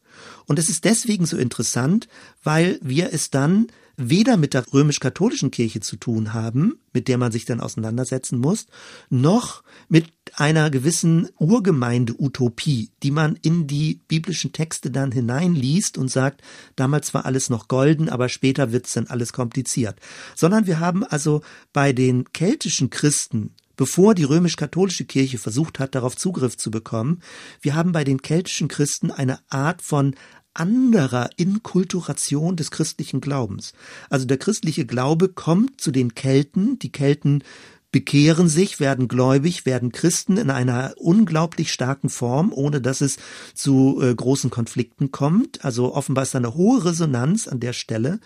Und es ist deswegen so interessant, weil wir es dann weder mit der römisch-katholischen Kirche zu tun haben, mit der man sich dann auseinandersetzen muss, noch mit einer gewissen Urgemeinde-Utopie, die man in die biblischen Texte dann hineinliest und sagt, damals war alles noch golden, aber später wird's dann alles kompliziert. Sondern wir haben also bei den keltischen Christen bevor die römisch-katholische Kirche versucht hat, darauf Zugriff zu bekommen. Wir haben bei den keltischen Christen eine Art von anderer Inkulturation des christlichen Glaubens. Also der christliche Glaube kommt zu den Kelten, die Kelten bekehren sich, werden gläubig, werden Christen in einer unglaublich starken Form, ohne dass es zu äh, großen Konflikten kommt. Also offenbar ist da eine hohe Resonanz an der Stelle.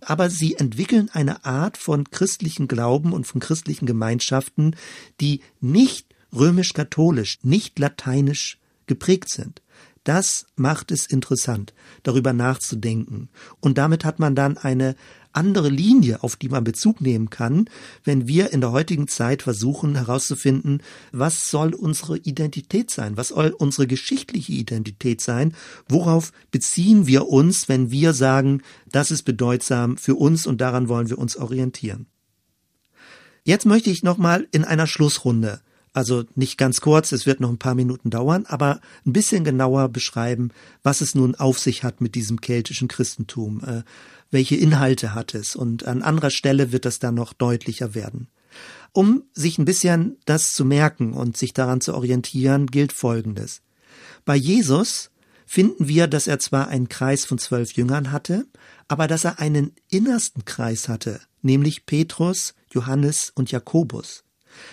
Aber sie entwickeln eine Art von christlichen Glauben und von christlichen Gemeinschaften, die nicht römisch-katholisch, nicht lateinisch geprägt sind. Das macht es interessant, darüber nachzudenken. Und damit hat man dann eine andere Linie, auf die man Bezug nehmen kann, wenn wir in der heutigen Zeit versuchen herauszufinden, was soll unsere Identität sein, was soll unsere geschichtliche Identität sein, worauf beziehen wir uns, wenn wir sagen, das ist bedeutsam für uns und daran wollen wir uns orientieren. Jetzt möchte ich nochmal in einer Schlussrunde also nicht ganz kurz, es wird noch ein paar Minuten dauern, aber ein bisschen genauer beschreiben, was es nun auf sich hat mit diesem keltischen Christentum, äh, welche Inhalte hat es und an anderer Stelle wird das dann noch deutlicher werden. Um sich ein bisschen das zu merken und sich daran zu orientieren, gilt Folgendes. Bei Jesus finden wir, dass er zwar einen Kreis von zwölf Jüngern hatte, aber dass er einen innersten Kreis hatte, nämlich Petrus, Johannes und Jakobus.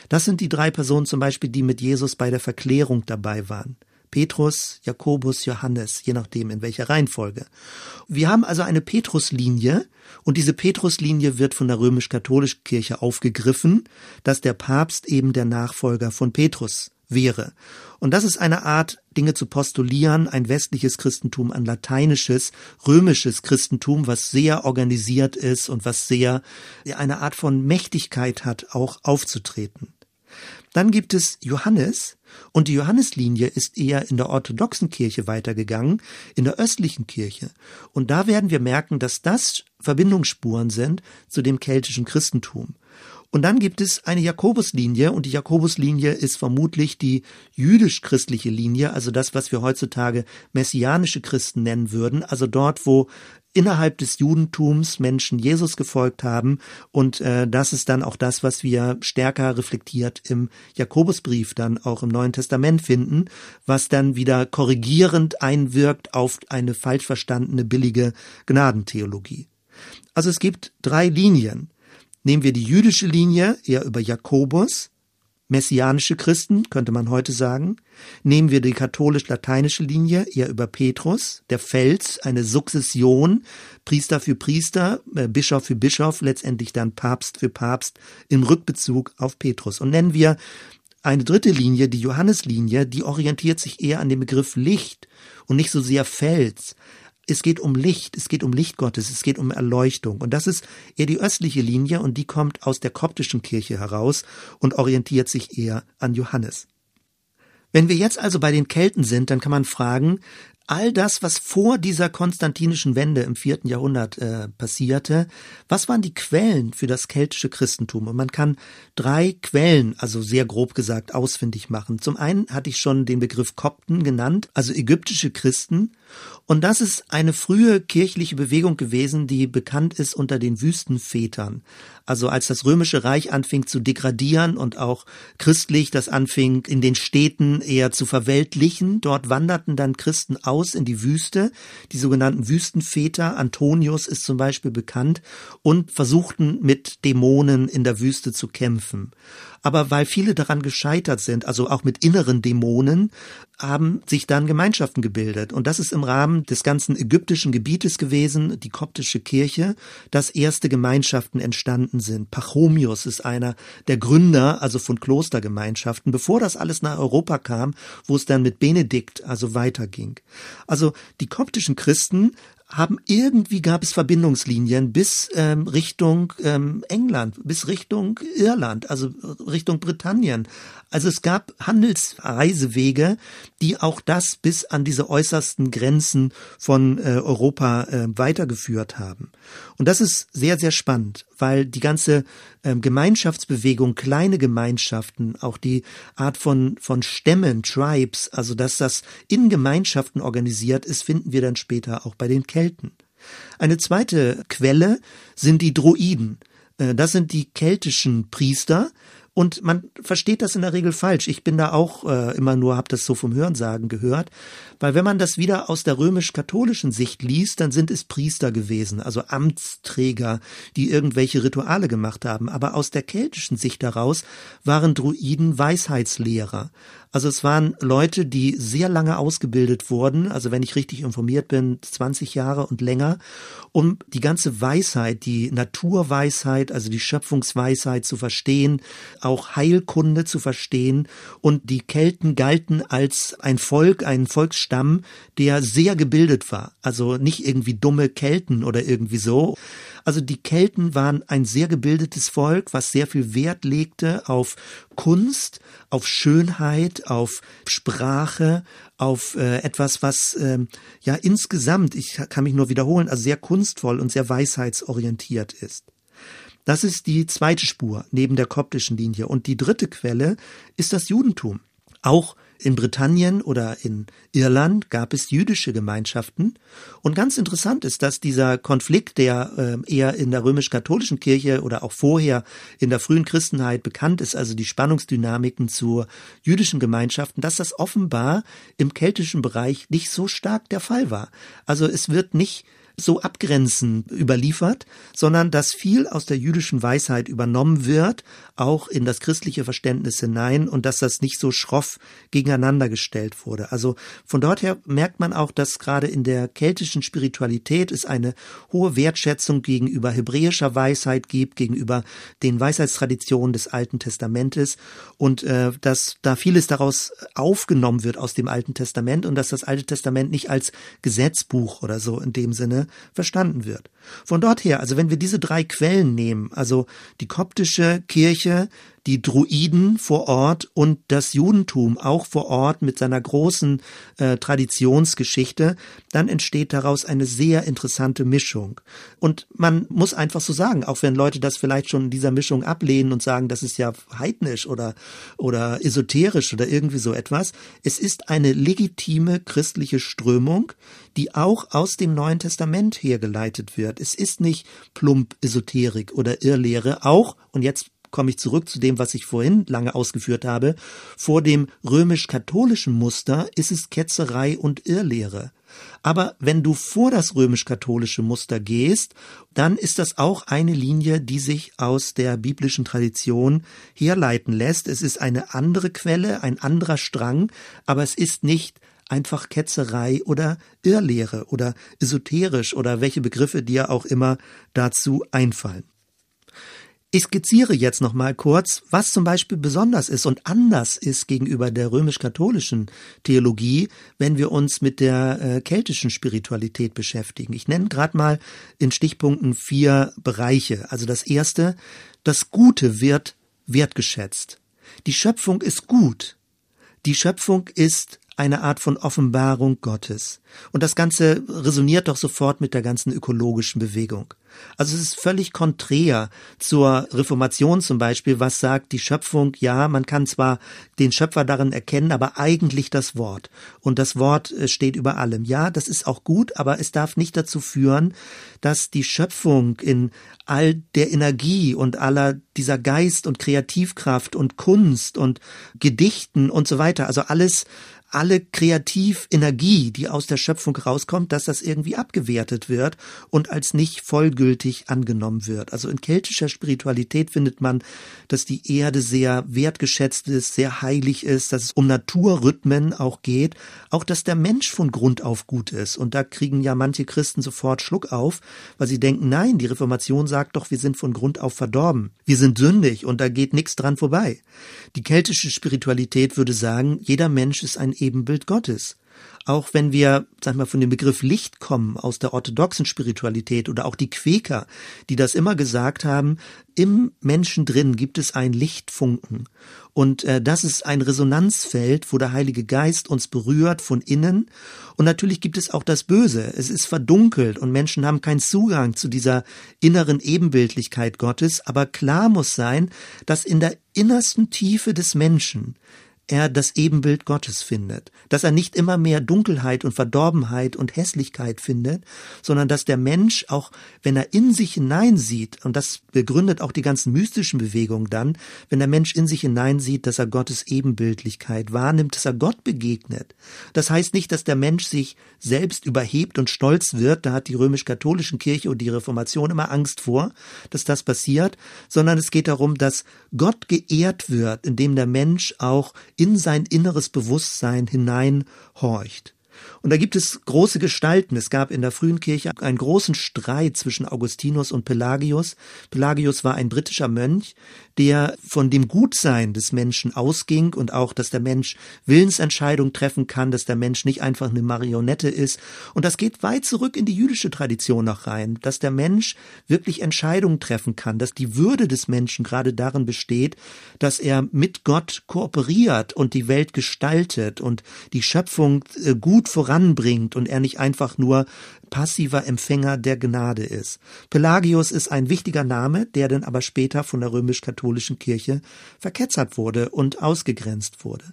Das sind die drei Personen zum Beispiel, die mit Jesus bei der Verklärung dabei waren. Petrus, Jakobus, Johannes, je nachdem in welcher Reihenfolge. Wir haben also eine Petruslinie und diese Petruslinie wird von der römisch-katholischen Kirche aufgegriffen, dass der Papst eben der Nachfolger von Petrus wäre. Und das ist eine Art, Dinge zu postulieren, ein westliches Christentum, ein lateinisches, römisches Christentum, was sehr organisiert ist und was sehr eine Art von Mächtigkeit hat, auch aufzutreten. Dann gibt es Johannes, und die Johanneslinie ist eher in der orthodoxen Kirche weitergegangen, in der östlichen Kirche. Und da werden wir merken, dass das Verbindungsspuren sind zu dem keltischen Christentum. Und dann gibt es eine Jakobuslinie und die Jakobuslinie ist vermutlich die jüdisch-christliche Linie, also das, was wir heutzutage messianische Christen nennen würden, also dort, wo innerhalb des Judentums Menschen Jesus gefolgt haben und äh, das ist dann auch das, was wir stärker reflektiert im Jakobusbrief dann auch im Neuen Testament finden, was dann wieder korrigierend einwirkt auf eine falsch verstandene billige Gnadentheologie. Also es gibt drei Linien. Nehmen wir die jüdische Linie eher über Jakobus, messianische Christen, könnte man heute sagen. Nehmen wir die katholisch-lateinische Linie eher über Petrus, der Fels, eine Sukzession, Priester für Priester, äh, Bischof für Bischof, letztendlich dann Papst für Papst im Rückbezug auf Petrus. Und nennen wir eine dritte Linie, die Johanneslinie, die orientiert sich eher an dem Begriff Licht und nicht so sehr Fels. Es geht um Licht, es geht um Licht Gottes, es geht um Erleuchtung. Und das ist eher die östliche Linie und die kommt aus der koptischen Kirche heraus und orientiert sich eher an Johannes. Wenn wir jetzt also bei den Kelten sind, dann kann man fragen, all das, was vor dieser konstantinischen Wende im vierten Jahrhundert äh, passierte, was waren die Quellen für das keltische Christentum? Und man kann drei Quellen, also sehr grob gesagt, ausfindig machen. Zum einen hatte ich schon den Begriff Kopten genannt, also ägyptische Christen, Und das ist eine frühe kirchliche Bewegung gewesen, die bekannt ist unter den Wüstenvätern. Also als das römische Reich anfing zu degradieren und auch christlich das anfing in den Städten eher zu verweltlichen, dort wanderten dann Christen aus in die Wüste, die sogenannten Wüstenväter, Antonius ist zum Beispiel bekannt, und versuchten mit Dämonen in der Wüste zu kämpfen. Aber weil viele daran gescheitert sind, also auch mit inneren Dämonen, haben sich dann Gemeinschaften gebildet. Und das ist im Rahmen des ganzen ägyptischen Gebietes gewesen, die koptische Kirche, dass erste Gemeinschaften entstanden sind. Pachomius ist einer der Gründer, also von Klostergemeinschaften, bevor das alles nach Europa kam, wo es dann mit Benedikt also weiterging. Also die koptischen Christen haben irgendwie gab es Verbindungslinien bis ähm, Richtung ähm, England, bis Richtung Irland, also Richtung Britannien. Also es gab Handelsreisewege, die auch das bis an diese äußersten Grenzen von äh, Europa äh, weitergeführt haben. Und das ist sehr, sehr spannend, weil die ganze äh, Gemeinschaftsbewegung, kleine Gemeinschaften, auch die Art von, von Stämmen, Tribes, also dass das in Gemeinschaften organisiert ist, finden wir dann später auch bei den Kelten. Eine zweite Quelle sind die Droiden. Äh, das sind die keltischen Priester, und man versteht das in der Regel falsch. Ich bin da auch äh, immer nur, habe das so vom Hörensagen gehört. Weil wenn man das wieder aus der römisch-katholischen Sicht liest, dann sind es Priester gewesen, also Amtsträger, die irgendwelche Rituale gemacht haben. Aber aus der keltischen Sicht heraus waren Druiden Weisheitslehrer. Also es waren Leute, die sehr lange ausgebildet wurden, also wenn ich richtig informiert bin, 20 Jahre und länger, um die ganze Weisheit, die Naturweisheit, also die Schöpfungsweisheit zu verstehen, auch Heilkunde zu verstehen. Und die Kelten galten als ein Volk, ein Volksstamm, der sehr gebildet war. Also nicht irgendwie dumme Kelten oder irgendwie so. Also die Kelten waren ein sehr gebildetes Volk, was sehr viel Wert legte auf Kunst, auf Schönheit, auf Sprache, auf äh, etwas, was ähm, ja insgesamt, ich kann mich nur wiederholen, also sehr kunstvoll und sehr weisheitsorientiert ist. Das ist die zweite Spur neben der koptischen Linie. Und die dritte Quelle ist das Judentum. Auch in Britannien oder in Irland gab es jüdische Gemeinschaften. Und ganz interessant ist, dass dieser Konflikt, der äh, eher in der römisch-katholischen Kirche oder auch vorher in der frühen Christenheit bekannt ist, also die Spannungsdynamiken zu jüdischen Gemeinschaften, dass das offenbar im keltischen Bereich nicht so stark der Fall war. Also es wird nicht so abgrenzend überliefert, sondern dass viel aus der jüdischen Weisheit übernommen wird, auch in das christliche Verständnis hinein und dass das nicht so schroff gegeneinander gestellt wurde. Also von dort her merkt man auch, dass gerade in der keltischen Spiritualität es eine hohe Wertschätzung gegenüber hebräischer Weisheit gibt, gegenüber den Weisheitstraditionen des Alten Testamentes und äh, dass da vieles daraus aufgenommen wird aus dem Alten Testament und dass das Alte Testament nicht als Gesetzbuch oder so in dem Sinne verstanden wird. Von dort her, also wenn wir diese drei Quellen nehmen, also die koptische Kirche, die Druiden vor Ort und das Judentum auch vor Ort mit seiner großen äh, Traditionsgeschichte, dann entsteht daraus eine sehr interessante Mischung. Und man muss einfach so sagen, auch wenn Leute das vielleicht schon in dieser Mischung ablehnen und sagen, das ist ja heidnisch oder, oder esoterisch oder irgendwie so etwas, es ist eine legitime christliche Strömung, die auch aus dem Neuen Testament hergeleitet wird. Es ist nicht plump Esoterik oder Irrlehre, auch, und jetzt komme ich zurück zu dem, was ich vorhin lange ausgeführt habe, vor dem römisch-katholischen Muster ist es Ketzerei und Irrlehre. Aber wenn du vor das römisch-katholische Muster gehst, dann ist das auch eine Linie, die sich aus der biblischen Tradition herleiten lässt. Es ist eine andere Quelle, ein anderer Strang, aber es ist nicht einfach Ketzerei oder Irrlehre oder esoterisch oder welche Begriffe dir auch immer dazu einfallen. Ich skizziere jetzt noch mal kurz, was zum Beispiel besonders ist und anders ist gegenüber der römisch-katholischen Theologie, wenn wir uns mit der äh, keltischen Spiritualität beschäftigen. Ich nenne gerade mal in Stichpunkten vier Bereiche. Also das erste, das Gute wird wertgeschätzt. Die Schöpfung ist gut. Die Schöpfung ist eine Art von Offenbarung Gottes. Und das Ganze resoniert doch sofort mit der ganzen ökologischen Bewegung. Also es ist völlig konträr zur Reformation zum Beispiel, was sagt die Schöpfung, ja, man kann zwar den Schöpfer darin erkennen, aber eigentlich das Wort. Und das Wort äh, steht über allem. Ja, das ist auch gut, aber es darf nicht dazu führen, dass die Schöpfung in all der Energie und aller dieser Geist und Kreativkraft und Kunst und Gedichten und so weiter, also alles alle Kreativenergie, die aus der Schöpfung rauskommt, dass das irgendwie abgewertet wird und als nicht vollgültig angenommen wird. Also in keltischer Spiritualität findet man, dass die Erde sehr wertgeschätzt ist, sehr heilig ist, dass es um Naturrhythmen auch geht, auch dass der Mensch von Grund auf gut ist. Und da kriegen ja manche Christen sofort Schluck auf, weil sie denken, nein, die Reformation sagt doch, wir sind von Grund auf verdorben. Wir sind sündig und da geht nichts dran vorbei. Die keltische Spiritualität würde sagen, jeder Mensch ist ein Ebenbild Gottes. Auch wenn wir, sag mal, von dem Begriff Licht kommen aus der orthodoxen Spiritualität oder auch die Quäker, die das immer gesagt haben, im Menschen drin gibt es ein Lichtfunken. Und äh, das ist ein Resonanzfeld, wo der Heilige Geist uns berührt von innen. Und natürlich gibt es auch das Böse. Es ist verdunkelt und Menschen haben keinen Zugang zu dieser inneren Ebenbildlichkeit Gottes. Aber klar muss sein, dass in der innersten Tiefe des Menschen er das Ebenbild Gottes findet, dass er nicht immer mehr Dunkelheit und Verdorbenheit und Hässlichkeit findet, sondern dass der Mensch auch, wenn er in sich hineinsieht, und das begründet auch die ganzen mystischen Bewegungen dann, wenn der Mensch in sich hineinsieht, dass er Gottes Ebenbildlichkeit wahrnimmt, dass er Gott begegnet. Das heißt nicht, dass der Mensch sich selbst überhebt und stolz wird, da hat die römisch-katholische Kirche und die Reformation immer Angst vor, dass das passiert, sondern es geht darum, dass Gott geehrt wird, indem der Mensch auch in sein inneres Bewusstsein hineinhorcht. Und da gibt es große Gestalten. Es gab in der frühen Kirche einen großen Streit zwischen Augustinus und Pelagius. Pelagius war ein britischer Mönch, der von dem Gutsein des Menschen ausging und auch, dass der Mensch Willensentscheidungen treffen kann, dass der Mensch nicht einfach eine Marionette ist. Und das geht weit zurück in die jüdische Tradition noch rein, dass der Mensch wirklich Entscheidungen treffen kann, dass die Würde des Menschen gerade darin besteht, dass er mit Gott kooperiert und die Welt gestaltet und die Schöpfung äh, gut voranbringt und er nicht einfach nur passiver Empfänger der Gnade ist. Pelagius ist ein wichtiger Name, der dann aber später von der römisch-katholischen Kirche verketzert wurde und ausgegrenzt wurde.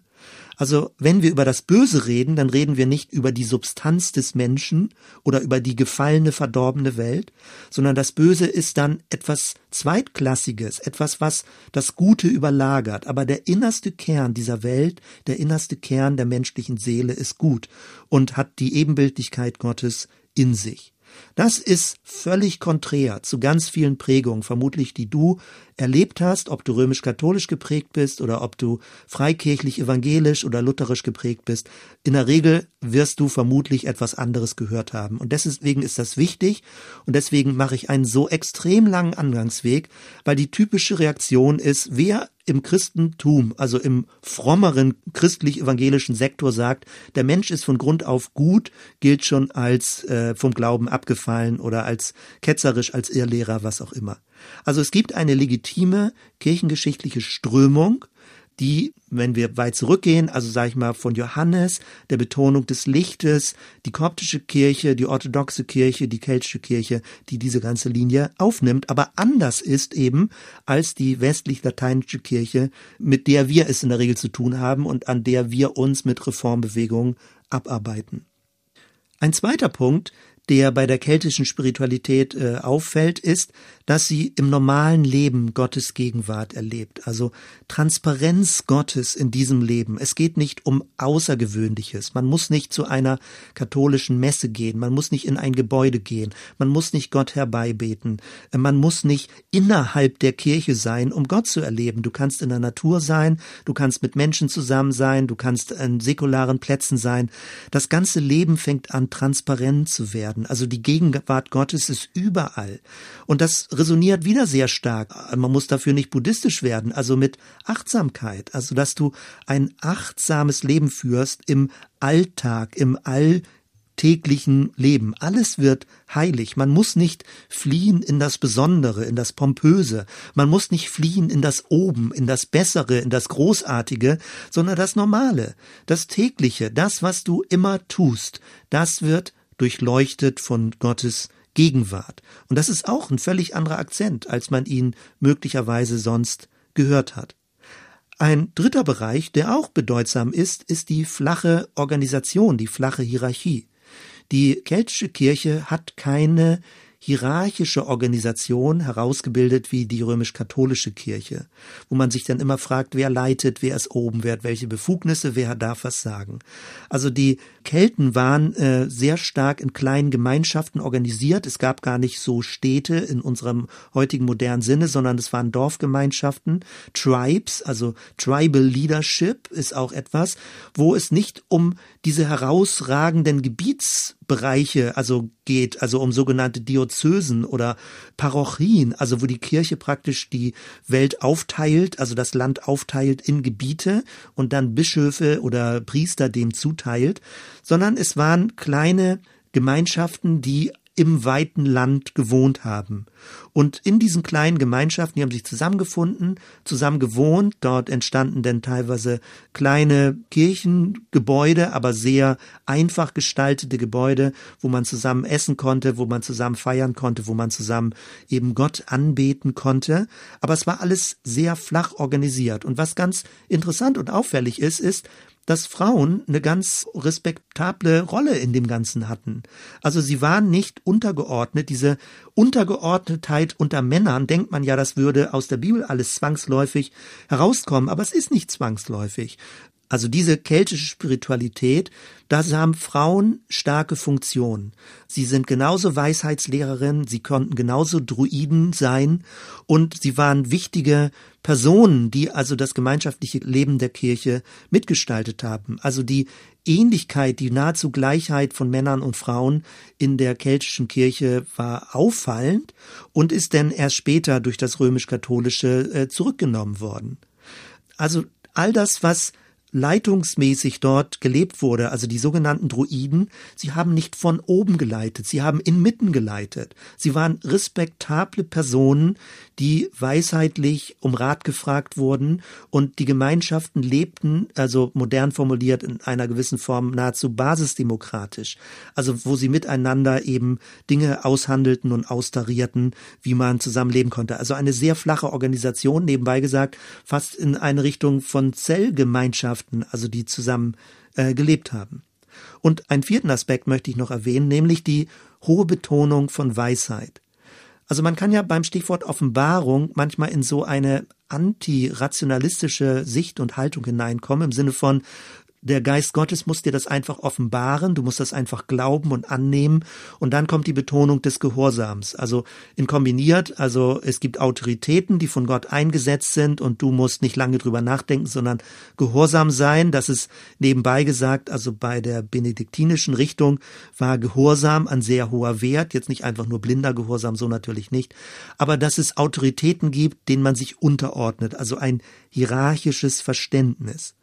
Also wenn wir über das Böse reden, dann reden wir nicht über die Substanz des Menschen oder über die gefallene, verdorbene Welt, sondern das Böse ist dann etwas Zweitklassiges, etwas, was das Gute überlagert. Aber der innerste Kern dieser Welt, der innerste Kern der menschlichen Seele ist gut und hat die Ebenbildlichkeit Gottes in sich. Das ist völlig konträr zu ganz vielen Prägungen, vermutlich die du erlebt hast, ob du römisch-katholisch geprägt bist oder ob du freikirchlich evangelisch oder lutherisch geprägt bist. In der Regel wirst du vermutlich etwas anderes gehört haben. Und deswegen ist das wichtig und deswegen mache ich einen so extrem langen Angangsweg, weil die typische Reaktion ist, wer im Christentum, also im frommeren christlich-evangelischen Sektor sagt, der Mensch ist von Grund auf gut, gilt schon als äh, vom Glauben abgefallen oder als ketzerisch, als Irrlehrer, was auch immer. Also es gibt eine legitime kirchengeschichtliche Strömung, die, wenn wir weit zurückgehen, also sage ich mal von Johannes, der Betonung des Lichtes, die koptische Kirche, die orthodoxe Kirche, die keltische Kirche, die diese ganze Linie aufnimmt, aber anders ist eben als die westlich-lateinische Kirche, mit der wir es in der Regel zu tun haben und an der wir uns mit Reformbewegungen abarbeiten. Ein zweiter Punkt, der bei der keltischen Spiritualität äh, auffällt, ist, dass sie im normalen Leben Gottes Gegenwart erlebt. Also Transparenz Gottes in diesem Leben. Es geht nicht um Außergewöhnliches. Man muss nicht zu einer katholischen Messe gehen. Man muss nicht in ein Gebäude gehen. Man muss nicht Gott herbeibeten. Man muss nicht innerhalb der Kirche sein, um Gott zu erleben. Du kannst in der Natur sein. Du kannst mit Menschen zusammen sein. Du kannst an säkularen Plätzen sein. Das ganze Leben fängt an, transparent zu werden. Also die Gegenwart Gottes ist überall. Und das resoniert wieder sehr stark. Man muss dafür nicht buddhistisch werden, also mit Achtsamkeit, also dass du ein achtsames Leben führst im Alltag, im All täglichen Leben. Alles wird heilig. Man muss nicht fliehen in das Besondere, in das Pompöse. Man muss nicht fliehen in das Oben, in das Bessere, in das Großartige, sondern das Normale, das Tägliche, das, was du immer tust, das wird durchleuchtet von Gottes Gegenwart. Und das ist auch ein völlig anderer Akzent, als man ihn möglicherweise sonst gehört hat. Ein dritter Bereich, der auch bedeutsam ist, ist die flache Organisation, die flache Hierarchie. Die keltische Kirche hat keine hierarchische Organisation herausgebildet wie die römisch-katholische Kirche, wo man sich dann immer fragt, wer leitet, wer ist oben, wer hat welche Befugnisse, wer darf was sagen. Also die Kelten waren äh, sehr stark in kleinen Gemeinschaften organisiert. Es gab gar nicht so Städte in unserem heutigen modernen Sinne, sondern es waren Dorfgemeinschaften, Tribes, also Tribal Leadership ist auch etwas, wo es nicht um diese herausragenden Gebietsbereiche also geht, also um sogenannte Diözesen oder Parochien, also wo die Kirche praktisch die Welt aufteilt, also das Land aufteilt in Gebiete und dann Bischöfe oder Priester dem zuteilt, sondern es waren kleine Gemeinschaften, die im weiten Land gewohnt haben. Und in diesen kleinen Gemeinschaften, die haben sich zusammengefunden, zusammen gewohnt. Dort entstanden dann teilweise kleine Kirchengebäude, aber sehr einfach gestaltete Gebäude, wo man zusammen essen konnte, wo man zusammen feiern konnte, wo man zusammen eben Gott anbeten konnte. Aber es war alles sehr flach organisiert. Und was ganz interessant und auffällig ist, ist, dass Frauen eine ganz respektable Rolle in dem Ganzen hatten. Also sie waren nicht untergeordnet. Diese Untergeordnetheit unter Männern denkt man ja, das würde aus der Bibel alles zwangsläufig herauskommen, aber es ist nicht zwangsläufig. Also diese keltische Spiritualität, da haben Frauen starke Funktionen. Sie sind genauso Weisheitslehrerinnen, sie konnten genauso Druiden sein und sie waren wichtige Personen, die also das gemeinschaftliche Leben der Kirche mitgestaltet haben. Also die Ähnlichkeit, die nahezu Gleichheit von Männern und Frauen in der keltischen Kirche war auffallend und ist denn erst später durch das römisch-katholische äh, zurückgenommen worden. Also all das, was leitungsmäßig dort gelebt wurde, also die sogenannten Druiden, sie haben nicht von oben geleitet, sie haben inmitten geleitet. Sie waren respektable Personen, die weisheitlich um Rat gefragt wurden und die Gemeinschaften lebten, also modern formuliert in einer gewissen Form nahezu basisdemokratisch, also wo sie miteinander eben Dinge aushandelten und austarierten, wie man zusammenleben konnte. Also eine sehr flache Organisation, nebenbei gesagt, fast in eine Richtung von Zellgemeinschaften, also die zusammen äh, gelebt haben. Und einen vierten Aspekt möchte ich noch erwähnen, nämlich die hohe Betonung von Weisheit. Also man kann ja beim Stichwort Offenbarung manchmal in so eine antirationalistische Sicht und Haltung hineinkommen, im Sinne von, der Geist Gottes muss dir das einfach offenbaren, du musst das einfach glauben und annehmen und dann kommt die Betonung des Gehorsams. Also in kombiniert, also es gibt Autoritäten, die von Gott eingesetzt sind und du musst nicht lange drüber nachdenken, sondern gehorsam sein. Das ist nebenbei gesagt, also bei der benediktinischen Richtung war Gehorsam ein sehr hoher Wert, jetzt nicht einfach nur blinder Gehorsam, so natürlich nicht, aber dass es Autoritäten gibt, denen man sich unterordnet, also ein hierarchisches Verständnis.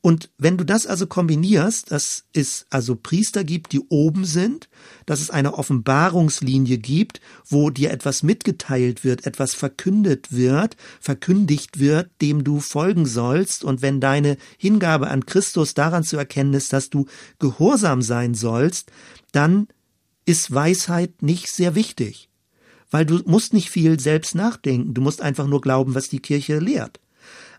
Und wenn du das also kombinierst, dass es also Priester gibt, die oben sind, dass es eine Offenbarungslinie gibt, wo dir etwas mitgeteilt wird, etwas verkündet wird, verkündigt wird, dem du folgen sollst, und wenn deine Hingabe an Christus daran zu erkennen ist, dass du gehorsam sein sollst, dann ist Weisheit nicht sehr wichtig, weil du musst nicht viel selbst nachdenken, du musst einfach nur glauben, was die Kirche lehrt.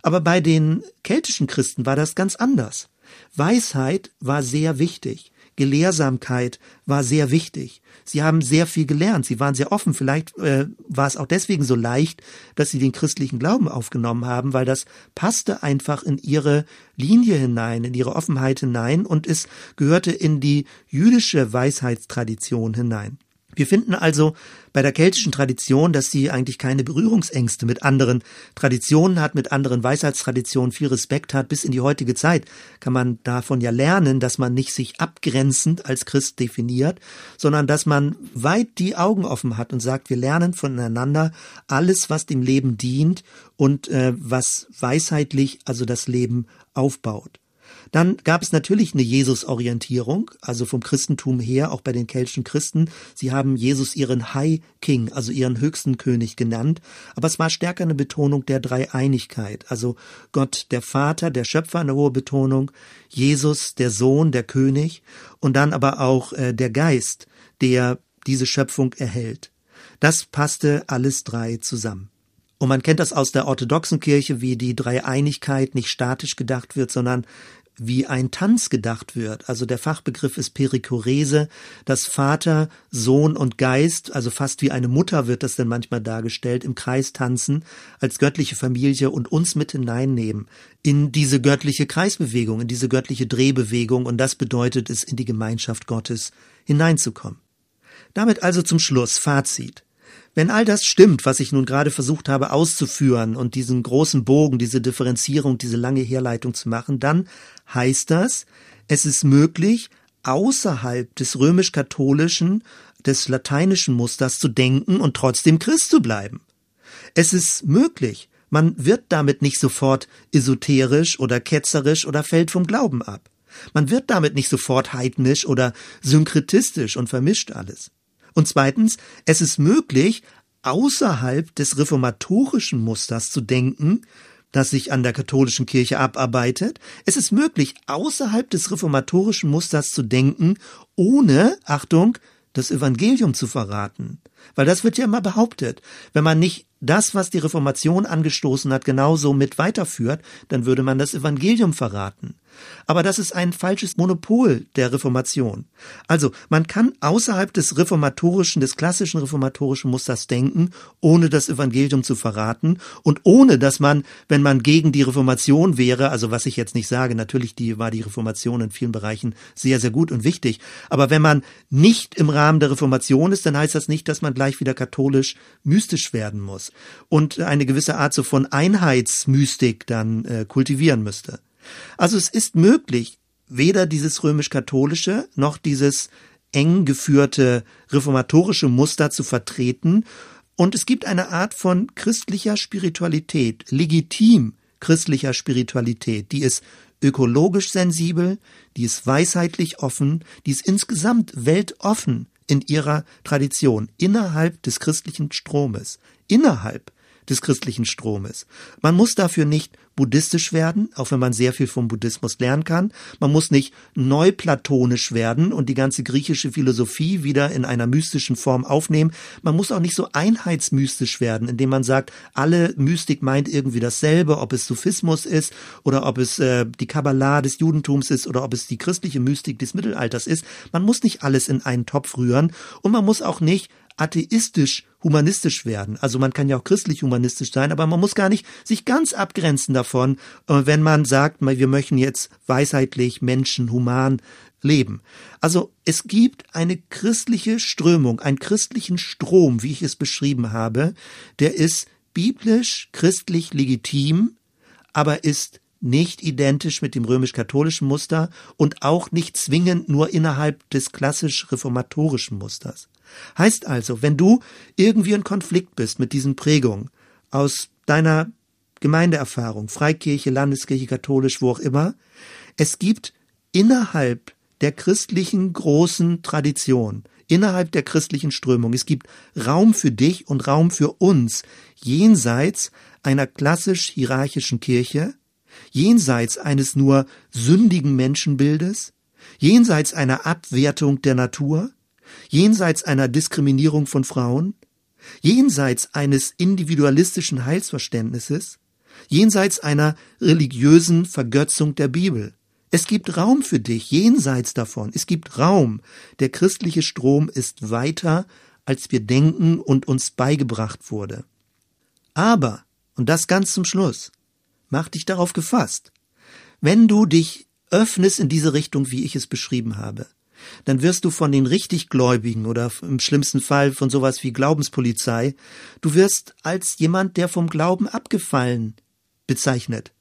Aber bei den keltischen Christen war das ganz anders. Weisheit war sehr wichtig. Gelehrsamkeit war sehr wichtig. Sie haben sehr viel gelernt. Sie waren sehr offen. Vielleicht äh, war es auch deswegen so leicht, dass sie den christlichen Glauben aufgenommen haben, weil das passte einfach in ihre Linie hinein, in ihre Offenheit hinein und es gehörte in die jüdische Weisheitstradition hinein. Wir finden also bei der keltischen Tradition, dass sie eigentlich keine Berührungsängste mit anderen Traditionen hat, mit anderen Weisheitstraditionen, viel Respekt hat. Bis in die heutige Zeit kann man davon ja lernen, dass man nicht sich abgrenzend als Christ definiert, sondern dass man weit die Augen offen hat und sagt, wir lernen voneinander alles, was dem Leben dient und äh, was weisheitlich also das Leben aufbaut. Dann gab es natürlich eine Jesus-Orientierung, also vom Christentum her, auch bei den keltischen Christen. Sie haben Jesus ihren High King, also ihren höchsten König genannt. Aber es war stärker eine Betonung der Dreieinigkeit. Also Gott, der Vater, der Schöpfer, eine hohe Betonung. Jesus, der Sohn, der König. Und dann aber auch äh, der Geist, der diese Schöpfung erhält. Das passte alles drei zusammen. Und man kennt das aus der orthodoxen Kirche, wie die Dreieinigkeit nicht statisch gedacht wird, sondern wie ein Tanz gedacht wird. Also der Fachbegriff ist Perikorese, dass Vater, Sohn und Geist, also fast wie eine Mutter wird das denn manchmal dargestellt, im Kreis tanzen, als göttliche Familie und uns mit hineinnehmen in diese göttliche Kreisbewegung, in diese göttliche Drehbewegung und das bedeutet es, in die Gemeinschaft Gottes hineinzukommen. Damit also zum Schluss Fazit. Wenn all das stimmt, was ich nun gerade versucht habe auszuführen und diesen großen Bogen, diese Differenzierung, diese lange Herleitung zu machen, dann heißt das, es ist möglich, außerhalb des römisch-katholischen, des lateinischen Musters zu denken und trotzdem Christ zu bleiben. Es ist möglich, man wird damit nicht sofort esoterisch oder ketzerisch oder fällt vom Glauben ab. Man wird damit nicht sofort heidnisch oder synkretistisch und vermischt alles. Und zweitens, es ist möglich, außerhalb des reformatorischen Musters zu denken, das sich an der katholischen Kirche abarbeitet. Es ist möglich, außerhalb des reformatorischen Musters zu denken, ohne, Achtung, das Evangelium zu verraten. Weil das wird ja immer behauptet. Wenn man nicht das, was die Reformation angestoßen hat, genauso mit weiterführt, dann würde man das Evangelium verraten. Aber das ist ein falsches Monopol der Reformation. Also, man kann außerhalb des reformatorischen, des klassischen reformatorischen Musters denken, ohne das Evangelium zu verraten und ohne, dass man, wenn man gegen die Reformation wäre, also was ich jetzt nicht sage, natürlich die, war die Reformation in vielen Bereichen sehr, sehr gut und wichtig, aber wenn man nicht im Rahmen der Reformation ist, dann heißt das nicht, dass man gleich wieder katholisch mystisch werden muss und eine gewisse Art so von Einheitsmystik dann äh, kultivieren müsste. Also es ist möglich, weder dieses römisch-katholische noch dieses eng geführte reformatorische Muster zu vertreten. Und es gibt eine Art von christlicher Spiritualität, legitim christlicher Spiritualität, die ist ökologisch sensibel, die ist weisheitlich offen, die ist insgesamt weltoffen in ihrer Tradition, innerhalb des christlichen Stromes, innerhalb des christlichen Stromes. Man muss dafür nicht buddhistisch werden, auch wenn man sehr viel vom Buddhismus lernen kann. Man muss nicht neuplatonisch werden und die ganze griechische Philosophie wieder in einer mystischen Form aufnehmen. Man muss auch nicht so einheitsmystisch werden, indem man sagt, alle Mystik meint irgendwie dasselbe, ob es Sufismus ist oder ob es äh, die Kabbalah des Judentums ist oder ob es die christliche Mystik des Mittelalters ist. Man muss nicht alles in einen Topf rühren und man muss auch nicht atheistisch humanistisch werden. Also man kann ja auch christlich humanistisch sein, aber man muss gar nicht sich ganz abgrenzen davon, äh, wenn man sagt, wir möchten jetzt weisheitlich, Menschen, human leben. Also es gibt eine christliche Strömung, einen christlichen Strom, wie ich es beschrieben habe, der ist biblisch, christlich legitim, aber ist nicht identisch mit dem römisch-katholischen Muster und auch nicht zwingend nur innerhalb des klassisch reformatorischen Musters. Heißt also, wenn du irgendwie in Konflikt bist mit diesen Prägungen aus deiner Gemeindeerfahrung, Freikirche, Landeskirche, katholisch, wo auch immer, es gibt innerhalb der christlichen großen Tradition, innerhalb der christlichen Strömung, es gibt Raum für dich und Raum für uns, jenseits einer klassisch hierarchischen Kirche, jenseits eines nur sündigen Menschenbildes, jenseits einer Abwertung der Natur, jenseits einer Diskriminierung von Frauen, jenseits eines individualistischen Heilsverständnisses, jenseits einer religiösen Vergötzung der Bibel. Es gibt Raum für dich jenseits davon. Es gibt Raum. Der christliche Strom ist weiter, als wir denken und uns beigebracht wurde. Aber, und das ganz zum Schluss, mach dich darauf gefasst. Wenn du dich öffnest in diese Richtung, wie ich es beschrieben habe, dann wirst du von den Richtiggläubigen oder im schlimmsten Fall von sowas wie Glaubenspolizei, du wirst als jemand, der vom Glauben abgefallen bezeichnet.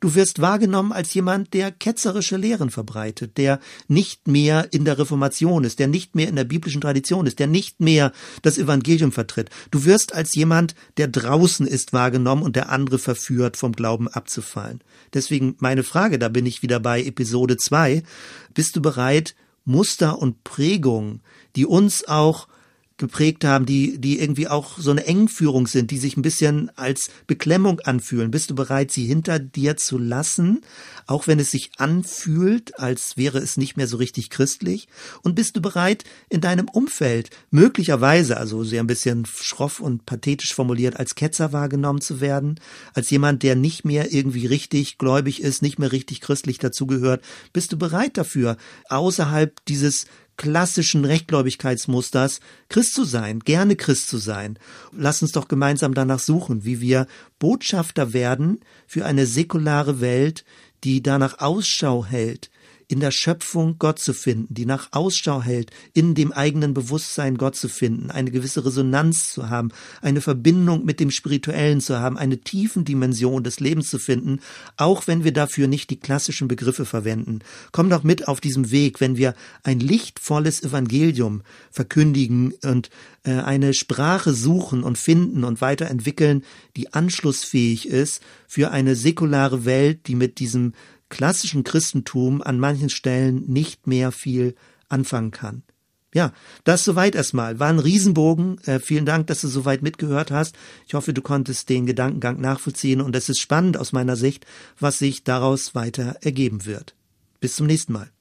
Du wirst wahrgenommen als jemand, der ketzerische Lehren verbreitet, der nicht mehr in der Reformation ist, der nicht mehr in der biblischen Tradition ist, der nicht mehr das Evangelium vertritt. Du wirst als jemand, der draußen ist, wahrgenommen und der andere verführt, vom Glauben abzufallen. Deswegen meine Frage, da bin ich wieder bei Episode 2. Bist du bereit, Muster und Prägungen, die uns auch geprägt haben, die, die irgendwie auch so eine Engführung sind, die sich ein bisschen als Beklemmung anfühlen. Bist du bereit, sie hinter dir zu lassen, auch wenn es sich anfühlt, als wäre es nicht mehr so richtig christlich? Und bist du bereit, in deinem Umfeld möglicherweise, also sehr ein bisschen schroff und pathetisch formuliert, als Ketzer wahrgenommen zu werden, als jemand, der nicht mehr irgendwie richtig gläubig ist, nicht mehr richtig christlich dazugehört? Bist du bereit dafür, außerhalb dieses klassischen Rechtgläubigkeitsmusters, Christ zu sein, gerne Christ zu sein. Lass uns doch gemeinsam danach suchen, wie wir Botschafter werden für eine säkulare Welt, die danach Ausschau hält, in der Schöpfung Gott zu finden, die nach Ausschau hält, in dem eigenen Bewusstsein Gott zu finden, eine gewisse Resonanz zu haben, eine Verbindung mit dem Spirituellen zu haben, eine tiefen Dimension des Lebens zu finden, auch wenn wir dafür nicht die klassischen Begriffe verwenden. Komm doch mit auf diesem Weg, wenn wir ein lichtvolles Evangelium verkündigen und äh, eine Sprache suchen und finden und weiterentwickeln, die anschlussfähig ist für eine säkulare Welt, die mit diesem klassischen Christentum an manchen Stellen nicht mehr viel anfangen kann. Ja, das soweit erstmal. War ein Riesenbogen. Äh, vielen Dank, dass du soweit mitgehört hast. Ich hoffe, du konntest den Gedankengang nachvollziehen und es ist spannend aus meiner Sicht, was sich daraus weiter ergeben wird. Bis zum nächsten Mal.